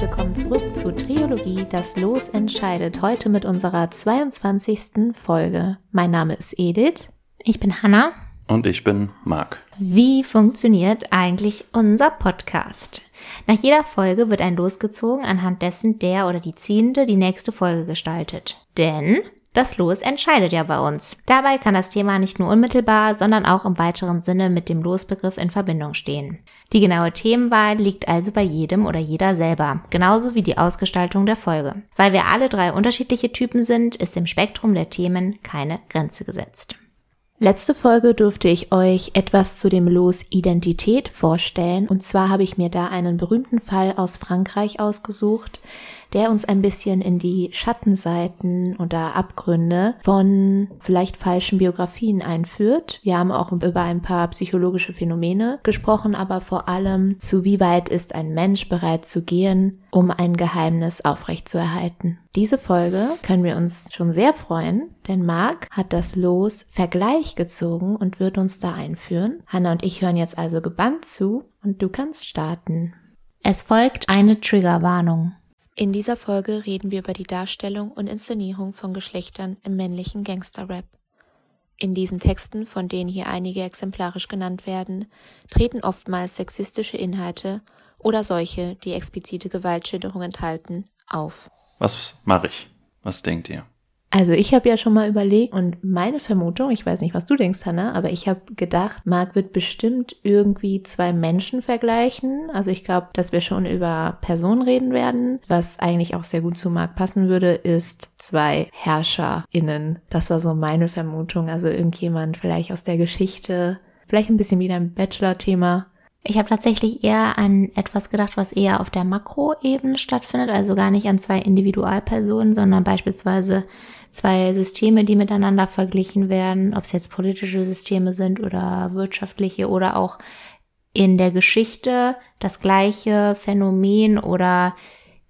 willkommen zurück zu Triologie, das Los entscheidet. Heute mit unserer 22. Folge. Mein Name ist Edith. Ich bin Hanna. Und ich bin Marc. Wie funktioniert eigentlich unser Podcast? Nach jeder Folge wird ein Los gezogen, anhand dessen der oder die Ziehende die nächste Folge gestaltet. Denn das Los entscheidet ja bei uns. Dabei kann das Thema nicht nur unmittelbar, sondern auch im weiteren Sinne mit dem Losbegriff in Verbindung stehen. Die genaue Themenwahl liegt also bei jedem oder jeder selber, genauso wie die Ausgestaltung der Folge. Weil wir alle drei unterschiedliche Typen sind, ist im Spektrum der Themen keine Grenze gesetzt. Letzte Folge durfte ich euch etwas zu dem Los Identität vorstellen. Und zwar habe ich mir da einen berühmten Fall aus Frankreich ausgesucht, der uns ein bisschen in die Schattenseiten oder Abgründe von vielleicht falschen Biografien einführt. Wir haben auch über ein paar psychologische Phänomene gesprochen, aber vor allem zu wie weit ist ein Mensch bereit zu gehen, um ein Geheimnis aufrechtzuerhalten. Diese Folge können wir uns schon sehr freuen, denn Marc hat das Los Vergleich gezogen und wird uns da einführen. Hanna und ich hören jetzt also gebannt zu und du kannst starten. Es folgt eine Triggerwarnung. In dieser Folge reden wir über die Darstellung und Inszenierung von Geschlechtern im männlichen Gangsterrap. In diesen Texten, von denen hier einige exemplarisch genannt werden, treten oftmals sexistische Inhalte oder solche, die explizite Gewaltschilderung enthalten, auf. Was mache ich? Was denkt ihr? Also ich habe ja schon mal überlegt und meine Vermutung, ich weiß nicht, was du denkst, Hannah, aber ich habe gedacht, Marc wird bestimmt irgendwie zwei Menschen vergleichen. Also ich glaube, dass wir schon über Personen reden werden. Was eigentlich auch sehr gut zu Marc passen würde, ist zwei HerrscherInnen. Das war so meine Vermutung. Also irgendjemand vielleicht aus der Geschichte, vielleicht ein bisschen wieder ein Bachelor-Thema. Ich habe tatsächlich eher an etwas gedacht, was eher auf der Makroebene stattfindet, also gar nicht an zwei Individualpersonen, sondern beispielsweise zwei Systeme, die miteinander verglichen werden, ob es jetzt politische Systeme sind oder wirtschaftliche oder auch in der Geschichte das gleiche Phänomen oder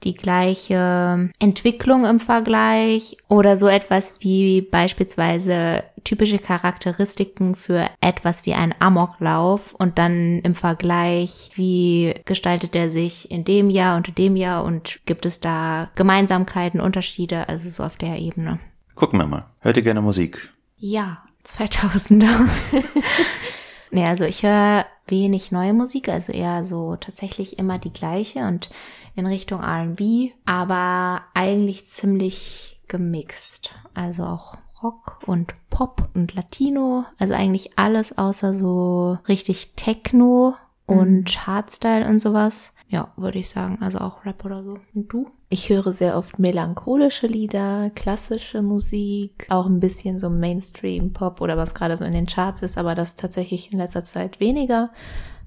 die gleiche Entwicklung im Vergleich oder so etwas wie beispielsweise typische Charakteristiken für etwas wie ein Amoklauf und dann im Vergleich, wie gestaltet er sich in dem Jahr und in dem Jahr und gibt es da Gemeinsamkeiten, Unterschiede, also so auf der Ebene. Gucken wir mal. Hört ihr gerne Musik? Ja, 2000er. nee, also ich höre wenig neue Musik, also eher so tatsächlich immer die gleiche und in Richtung RB, aber eigentlich ziemlich gemixt. Also auch Rock und Pop und Latino, also eigentlich alles außer so richtig Techno und mhm. Hardstyle und sowas. Ja, würde ich sagen. Also auch Rap oder so. Und du? Ich höre sehr oft melancholische Lieder, klassische Musik, auch ein bisschen so Mainstream-Pop oder was gerade so in den Charts ist, aber das tatsächlich in letzter Zeit weniger.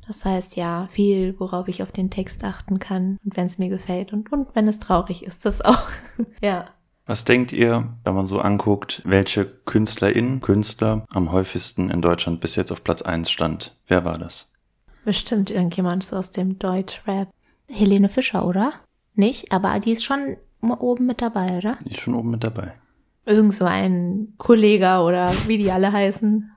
Das heißt ja, viel, worauf ich auf den Text achten kann und wenn es mir gefällt und, und wenn es traurig ist, das auch. ja. Was denkt ihr, wenn man so anguckt, welche KünstlerInnen, Künstler am häufigsten in Deutschland bis jetzt auf Platz 1 stand? Wer war das? Bestimmt irgendjemand so aus dem Deutschrap. Helene Fischer, oder? Nicht, aber die ist schon oben mit dabei, oder? Die ist schon oben mit dabei. Irgend so ein Kollege oder wie die alle heißen.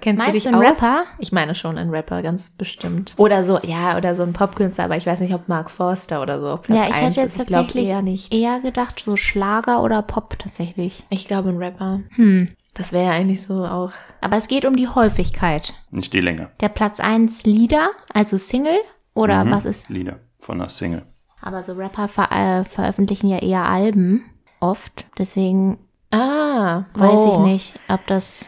Kennst Meinst du dich du einen Rapper? Ich meine schon ein Rapper, ganz bestimmt. Oder so, ja, oder so ein Popkünstler, aber ich weiß nicht, ob Mark Forster oder so. Platz ja, ich hätte jetzt tatsächlich eher, nicht. eher gedacht, so Schlager oder Pop tatsächlich. Ich glaube ein Rapper. Hm. Das wäre ja eigentlich so auch. Aber es geht um die Häufigkeit. Nicht die Länge. Der Platz 1 Lieder, also Single, oder mhm. was ist? Lieder von einer Single. Aber so Rapper ver äh, veröffentlichen ja eher Alben oft. Deswegen ah, weiß oh. ich nicht, ob das.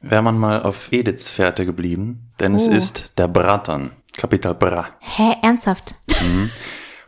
Wäre man mal auf Ediths Fährte geblieben, denn oh. es ist der Bratan. Kapital Bra. Hä, ernsthaft? Mhm.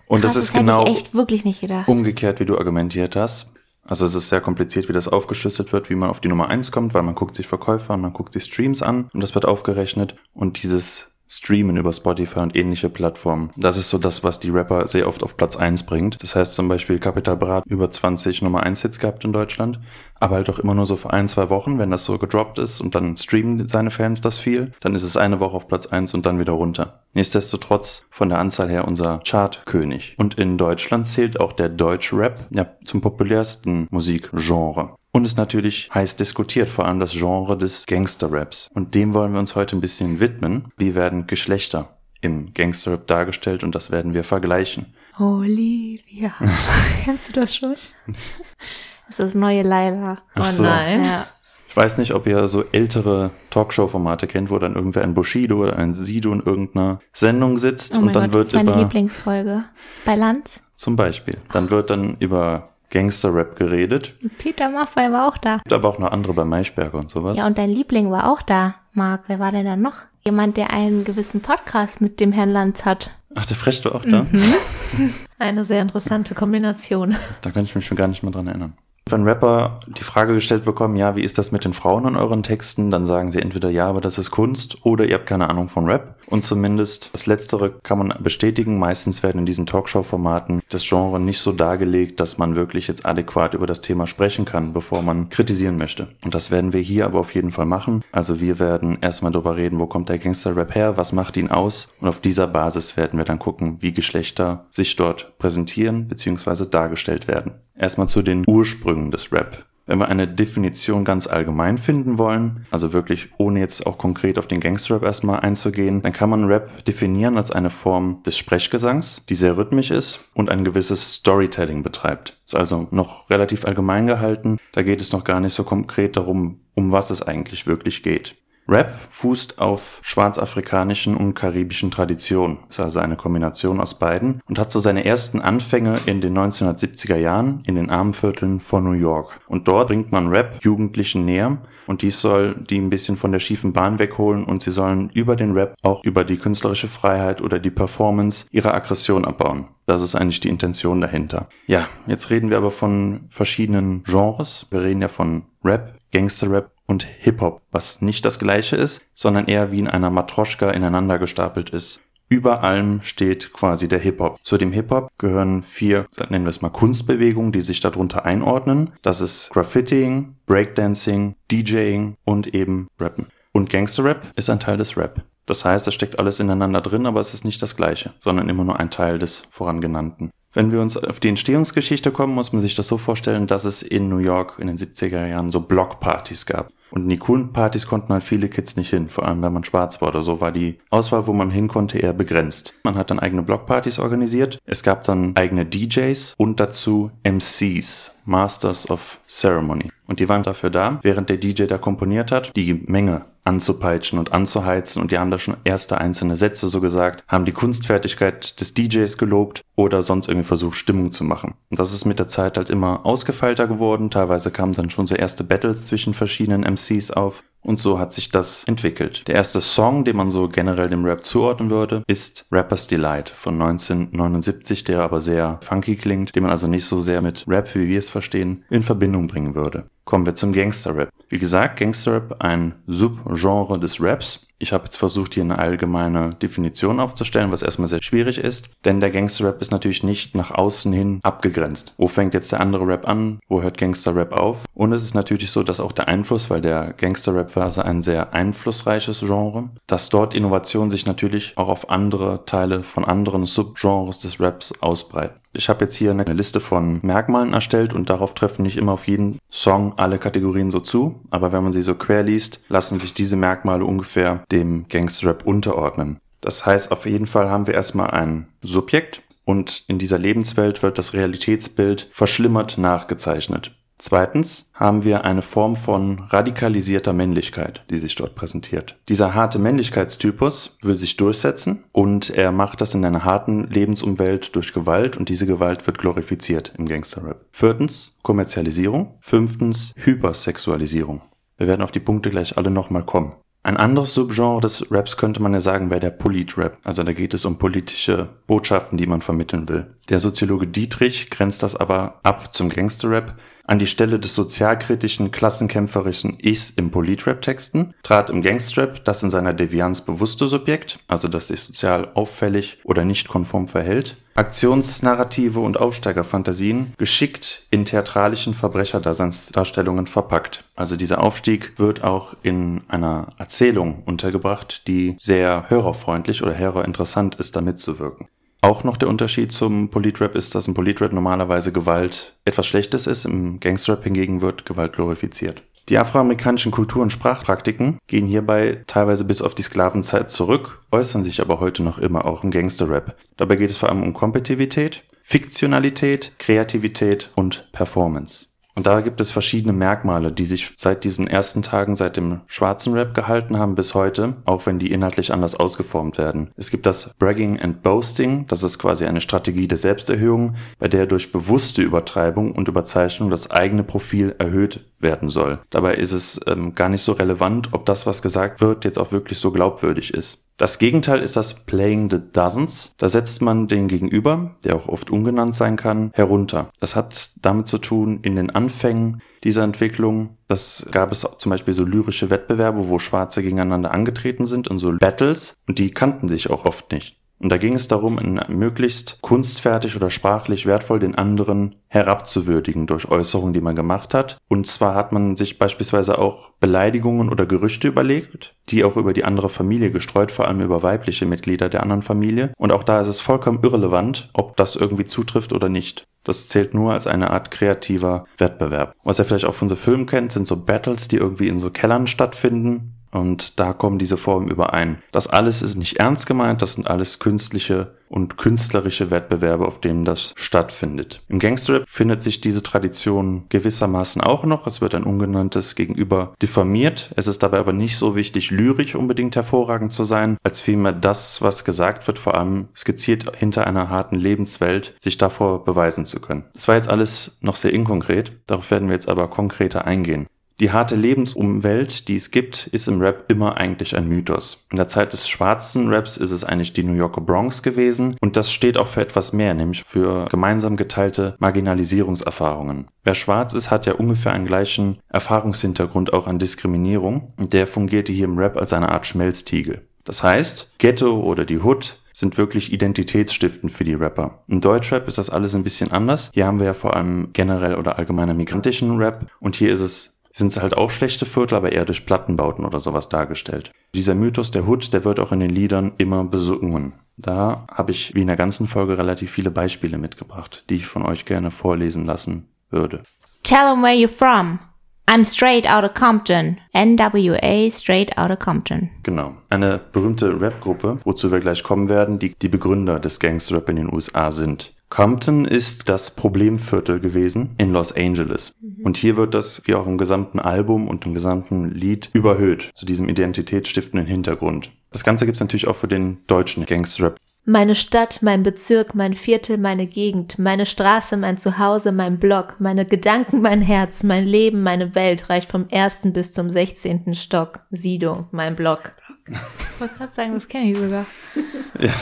Und Krass, das ist das genau ich echt wirklich nicht gedacht. umgekehrt, wie du argumentiert hast. Also es ist sehr kompliziert, wie das aufgeschlüsselt wird, wie man auf die Nummer eins kommt, weil man guckt sich Verkäufer und man guckt sich Streams an und das wird aufgerechnet. Und dieses Streamen über Spotify und ähnliche Plattformen. Das ist so das, was die Rapper sehr oft auf Platz 1 bringt. Das heißt zum Beispiel Capital Brat über 20 Nummer 1 Hits gehabt in Deutschland, aber halt auch immer nur so für ein, zwei Wochen, wenn das so gedroppt ist und dann streamen seine Fans das viel, dann ist es eine Woche auf Platz 1 und dann wieder runter. Nichtsdestotrotz von der Anzahl her unser Chartkönig. Und in Deutschland zählt auch der Deutschrap ja zum populärsten Musikgenre. Und ist natürlich heiß diskutiert, vor allem das Genre des Gangsterraps. Und dem wollen wir uns heute ein bisschen widmen. Wie werden Geschlechter im Gangsterrap dargestellt und das werden wir vergleichen. Olivia. Kennst du das schon? Das ist das neue Laila. Ach Oh so. nein. Ja. Ich weiß nicht, ob ihr so ältere Talkshow-Formate kennt, wo dann irgendwer ein Bushido oder ein Sido in irgendeiner Sendung sitzt Oh mein und dann Gott, das wird ist meine über, Lieblingsfolge. Bei Lanz. zum Beispiel, dann wird dann über Gangster-Rap geredet. Peter Maffay war auch da. Gibt aber auch noch andere bei Maischberger und sowas. Ja, und dein Liebling war auch da, Marc. Wer war denn da noch? Jemand, der einen gewissen Podcast mit dem Herrn Lanz hat. Ach, der Frecht war auch da? Mhm. Eine sehr interessante Kombination. Da kann ich mich schon gar nicht mehr dran erinnern. Wenn Rapper die Frage gestellt bekommen, ja, wie ist das mit den Frauen in euren Texten, dann sagen sie entweder ja, aber das ist Kunst oder ihr habt keine Ahnung von Rap. Und zumindest das Letztere kann man bestätigen. Meistens werden in diesen Talkshow-Formaten das Genre nicht so dargelegt, dass man wirklich jetzt adäquat über das Thema sprechen kann, bevor man kritisieren möchte. Und das werden wir hier aber auf jeden Fall machen. Also wir werden erstmal darüber reden, wo kommt der Gangster-Rap her, was macht ihn aus. Und auf dieser Basis werden wir dann gucken, wie Geschlechter sich dort präsentieren bzw. dargestellt werden. Erstmal zu den Ursprüngen des Rap. Wenn wir eine Definition ganz allgemein finden wollen, also wirklich ohne jetzt auch konkret auf den Gangsterrap erstmal einzugehen, dann kann man Rap definieren als eine Form des Sprechgesangs, die sehr rhythmisch ist und ein gewisses Storytelling betreibt. Ist also noch relativ allgemein gehalten, da geht es noch gar nicht so konkret darum, um was es eigentlich wirklich geht. Rap fußt auf schwarzafrikanischen und karibischen Traditionen, ist also eine Kombination aus beiden und hat so seine ersten Anfänge in den 1970er Jahren in den Armenvierteln von New York. Und dort bringt man Rap Jugendlichen näher und dies soll die ein bisschen von der schiefen Bahn wegholen und sie sollen über den Rap auch über die künstlerische Freiheit oder die Performance ihre Aggression abbauen. Das ist eigentlich die Intention dahinter. Ja, jetzt reden wir aber von verschiedenen Genres. Wir reden ja von Rap, Gangster-Rap und Hip-Hop, was nicht das gleiche ist, sondern eher wie in einer Matroschka ineinander gestapelt ist. Über allem steht quasi der Hip-Hop. Zu dem Hip-Hop gehören vier, nennen wir es mal Kunstbewegungen, die sich darunter einordnen. Das ist Graffitiing, Breakdancing, DJing und eben Rappen. Und Gangster-Rap ist ein Teil des Rap. Das heißt, es steckt alles ineinander drin, aber es ist nicht das gleiche, sondern immer nur ein Teil des vorangenannten. Wenn wir uns auf die Entstehungsgeschichte kommen, muss man sich das so vorstellen, dass es in New York in den 70er Jahren so Blockpartys gab. Und in die coolen Partys konnten halt viele Kids nicht hin, vor allem wenn man schwarz war oder so, war die Auswahl, wo man hin konnte, eher begrenzt. Man hat dann eigene Blockpartys organisiert, es gab dann eigene DJs und dazu MCs, Masters of Ceremony. Und die waren dafür da, während der DJ da komponiert hat, die Menge anzupeitschen und anzuheizen und die haben da schon erste einzelne Sätze so gesagt, haben die Kunstfertigkeit des DJs gelobt oder sonst irgendwie versucht, Stimmung zu machen. Und das ist mit der Zeit halt immer ausgefeilter geworden. Teilweise kamen dann schon so erste Battles zwischen verschiedenen MCs auf. Und so hat sich das entwickelt. Der erste Song, den man so generell dem Rap zuordnen würde, ist Rapper's Delight von 1979, der aber sehr funky klingt, den man also nicht so sehr mit Rap, wie wir es verstehen, in Verbindung bringen würde. Kommen wir zum Gangster-Rap. Wie gesagt, Gangster-Rap ein Subgenre des Raps. Ich habe jetzt versucht, hier eine allgemeine Definition aufzustellen, was erstmal sehr schwierig ist, denn der Gangster-Rap ist natürlich nicht nach außen hin abgegrenzt. Wo fängt jetzt der andere Rap an? Wo hört Gangster-Rap auf? Und es ist natürlich so, dass auch der Einfluss, weil der Gangster-Rap war also ein sehr einflussreiches Genre, dass dort Innovation sich natürlich auch auf andere Teile von anderen Subgenres des Raps ausbreiten. Ich habe jetzt hier eine Liste von Merkmalen erstellt und darauf treffen nicht immer auf jeden Song alle Kategorien so zu, aber wenn man sie so quer liest, lassen sich diese Merkmale ungefähr dem Gangsterrap unterordnen. Das heißt, auf jeden Fall haben wir erstmal ein Subjekt und in dieser Lebenswelt wird das Realitätsbild verschlimmert nachgezeichnet. Zweitens haben wir eine Form von radikalisierter Männlichkeit, die sich dort präsentiert. Dieser harte Männlichkeitstypus will sich durchsetzen und er macht das in einer harten Lebensumwelt durch Gewalt und diese Gewalt wird glorifiziert im Gangsterrap. Viertens Kommerzialisierung. Fünftens Hypersexualisierung. Wir werden auf die Punkte gleich alle nochmal kommen. Ein anderes Subgenre des Raps könnte man ja sagen wäre der Polit-Rap. Also da geht es um politische Botschaften, die man vermitteln will. Der Soziologe Dietrich grenzt das aber ab zum Gangster-Rap. An die Stelle des sozialkritischen, klassenkämpferischen Ichs im Politrap-Texten trat im Gangstrap das in seiner Devianz bewusste Subjekt, also das sich sozial auffällig oder nicht konform verhält, Aktionsnarrative und Aufsteigerfantasien geschickt in theatralischen Verbrecher-Daseinsdarstellungen verpackt. Also dieser Aufstieg wird auch in einer Erzählung untergebracht, die sehr hörerfreundlich oder hörerinteressant ist, da mitzuwirken. Auch noch der Unterschied zum Politrap ist, dass im Politrap normalerweise Gewalt etwas Schlechtes ist, im Gangsterrap hingegen wird Gewalt glorifiziert. Die afroamerikanischen Kultur- und Sprachpraktiken gehen hierbei teilweise bis auf die Sklavenzeit zurück, äußern sich aber heute noch immer auch im Gangster-Rap. Dabei geht es vor allem um Kompetitivität, Fiktionalität, Kreativität und Performance. Und da gibt es verschiedene Merkmale, die sich seit diesen ersten Tagen, seit dem schwarzen Rap gehalten haben bis heute, auch wenn die inhaltlich anders ausgeformt werden. Es gibt das Bragging and Boasting, das ist quasi eine Strategie der Selbsterhöhung, bei der durch bewusste Übertreibung und Überzeichnung das eigene Profil erhöht werden soll. Dabei ist es ähm, gar nicht so relevant, ob das, was gesagt wird, jetzt auch wirklich so glaubwürdig ist. Das Gegenteil ist das Playing the Dozens. Da setzt man den Gegenüber, der auch oft ungenannt sein kann, herunter. Das hat damit zu tun, in den Anfängen dieser Entwicklung, das gab es zum Beispiel so lyrische Wettbewerbe, wo Schwarze gegeneinander angetreten sind und so Battles und die kannten sich auch oft nicht. Und da ging es darum, in möglichst kunstfertig oder sprachlich wertvoll den anderen herabzuwürdigen durch Äußerungen, die man gemacht hat. Und zwar hat man sich beispielsweise auch Beleidigungen oder Gerüchte überlegt, die auch über die andere Familie gestreut, vor allem über weibliche Mitglieder der anderen Familie. Und auch da ist es vollkommen irrelevant, ob das irgendwie zutrifft oder nicht. Das zählt nur als eine Art kreativer Wettbewerb. Was ihr vielleicht auch von so Filmen kennt, sind so Battles, die irgendwie in so Kellern stattfinden und da kommen diese Formen überein. Das alles ist nicht ernst gemeint, das sind alles künstliche und künstlerische Wettbewerbe, auf denen das stattfindet. Im Gangsterrap findet sich diese Tradition gewissermaßen auch noch. Es wird ein ungenanntes Gegenüber diffamiert. Es ist dabei aber nicht so wichtig, lyrisch unbedingt hervorragend zu sein, als vielmehr das, was gesagt wird, vor allem skizziert hinter einer harten Lebenswelt, sich davor beweisen zu können. Das war jetzt alles noch sehr inkonkret. Darauf werden wir jetzt aber konkreter eingehen. Die harte Lebensumwelt, die es gibt, ist im Rap immer eigentlich ein Mythos. In der Zeit des schwarzen Raps ist es eigentlich die New Yorker Bronx gewesen und das steht auch für etwas mehr, nämlich für gemeinsam geteilte Marginalisierungserfahrungen. Wer schwarz ist, hat ja ungefähr einen gleichen Erfahrungshintergrund auch an Diskriminierung und der fungierte hier im Rap als eine Art Schmelztiegel. Das heißt, Ghetto oder die Hood sind wirklich identitätsstiftend für die Rapper. Im Deutschrap ist das alles ein bisschen anders. Hier haben wir ja vor allem generell oder allgemeiner migrantischen Rap und hier ist es sind es halt auch schlechte Viertel, aber eher durch Plattenbauten oder sowas dargestellt. Dieser Mythos der Hood, der wird auch in den Liedern immer besungen. Da habe ich wie in der ganzen Folge relativ viele Beispiele mitgebracht, die ich von euch gerne vorlesen lassen würde. Tell them where you're from. I'm straight out of Compton. NWA straight out of Compton. Genau. Eine berühmte Rap-Gruppe, wozu wir gleich kommen werden, die die Begründer des Gangster-Rap in den USA sind. Compton ist das Problemviertel gewesen in Los Angeles. Mhm. Und hier wird das, wie auch im gesamten Album und im gesamten Lied, überhöht, zu diesem identitätsstiftenden Hintergrund. Das Ganze gibt's natürlich auch für den deutschen Gangster-Rap. Meine Stadt, mein Bezirk, mein Viertel, meine Gegend, meine Straße, mein Zuhause, mein Block, meine Gedanken, mein Herz, mein Leben, meine Welt reicht vom ersten bis zum sechzehnten Stock. Sido, mein Block. Ich wollte gerade sagen, das kenne ich sogar. Ja.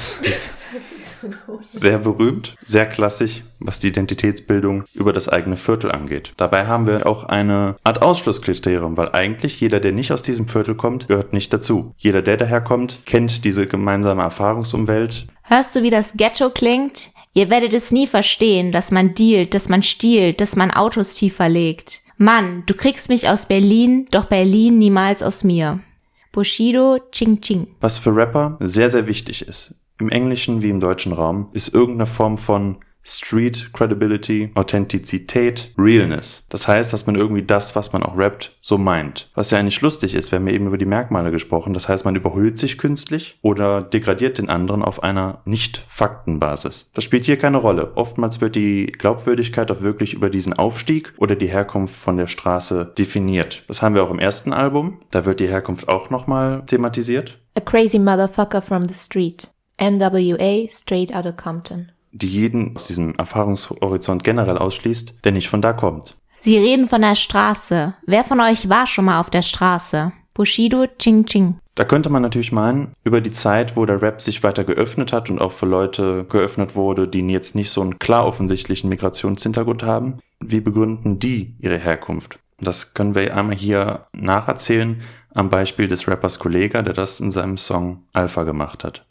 Sehr berühmt, sehr klassisch, was die Identitätsbildung über das eigene Viertel angeht. Dabei haben wir auch eine Art Ausschlusskriterium, weil eigentlich jeder, der nicht aus diesem Viertel kommt, gehört nicht dazu. Jeder, der daherkommt, kennt diese gemeinsame Erfahrungsumwelt. Hörst du, wie das Ghetto klingt? Ihr werdet es nie verstehen, dass man dealt, dass man stiehlt, dass man Autos tiefer legt. Mann, du kriegst mich aus Berlin, doch Berlin niemals aus mir. Bushido Ching Ching. Was für Rapper sehr, sehr wichtig ist, im englischen wie im deutschen Raum, ist irgendeine Form von Street Credibility, Authentizität, Realness. Das heißt, dass man irgendwie das, was man auch rappt, so meint. Was ja eigentlich lustig ist, wir haben ja eben über die Merkmale gesprochen. Das heißt, man überhöht sich künstlich oder degradiert den anderen auf einer Nicht-Faktenbasis. Das spielt hier keine Rolle. Oftmals wird die Glaubwürdigkeit auch wirklich über diesen Aufstieg oder die Herkunft von der Straße definiert. Das haben wir auch im ersten Album. Da wird die Herkunft auch nochmal thematisiert. A crazy motherfucker from the street. NWA straight out of Compton die jeden aus diesem Erfahrungshorizont generell ausschließt, der nicht von da kommt. Sie reden von der Straße. Wer von euch war schon mal auf der Straße? Bushido Ching Ching. Da könnte man natürlich meinen, über die Zeit, wo der Rap sich weiter geöffnet hat und auch für Leute geöffnet wurde, die jetzt nicht so einen klar offensichtlichen Migrationshintergrund haben, wie begründen die ihre Herkunft? Das können wir einmal hier nacherzählen am Beispiel des Rappers Kollega, der das in seinem Song Alpha gemacht hat.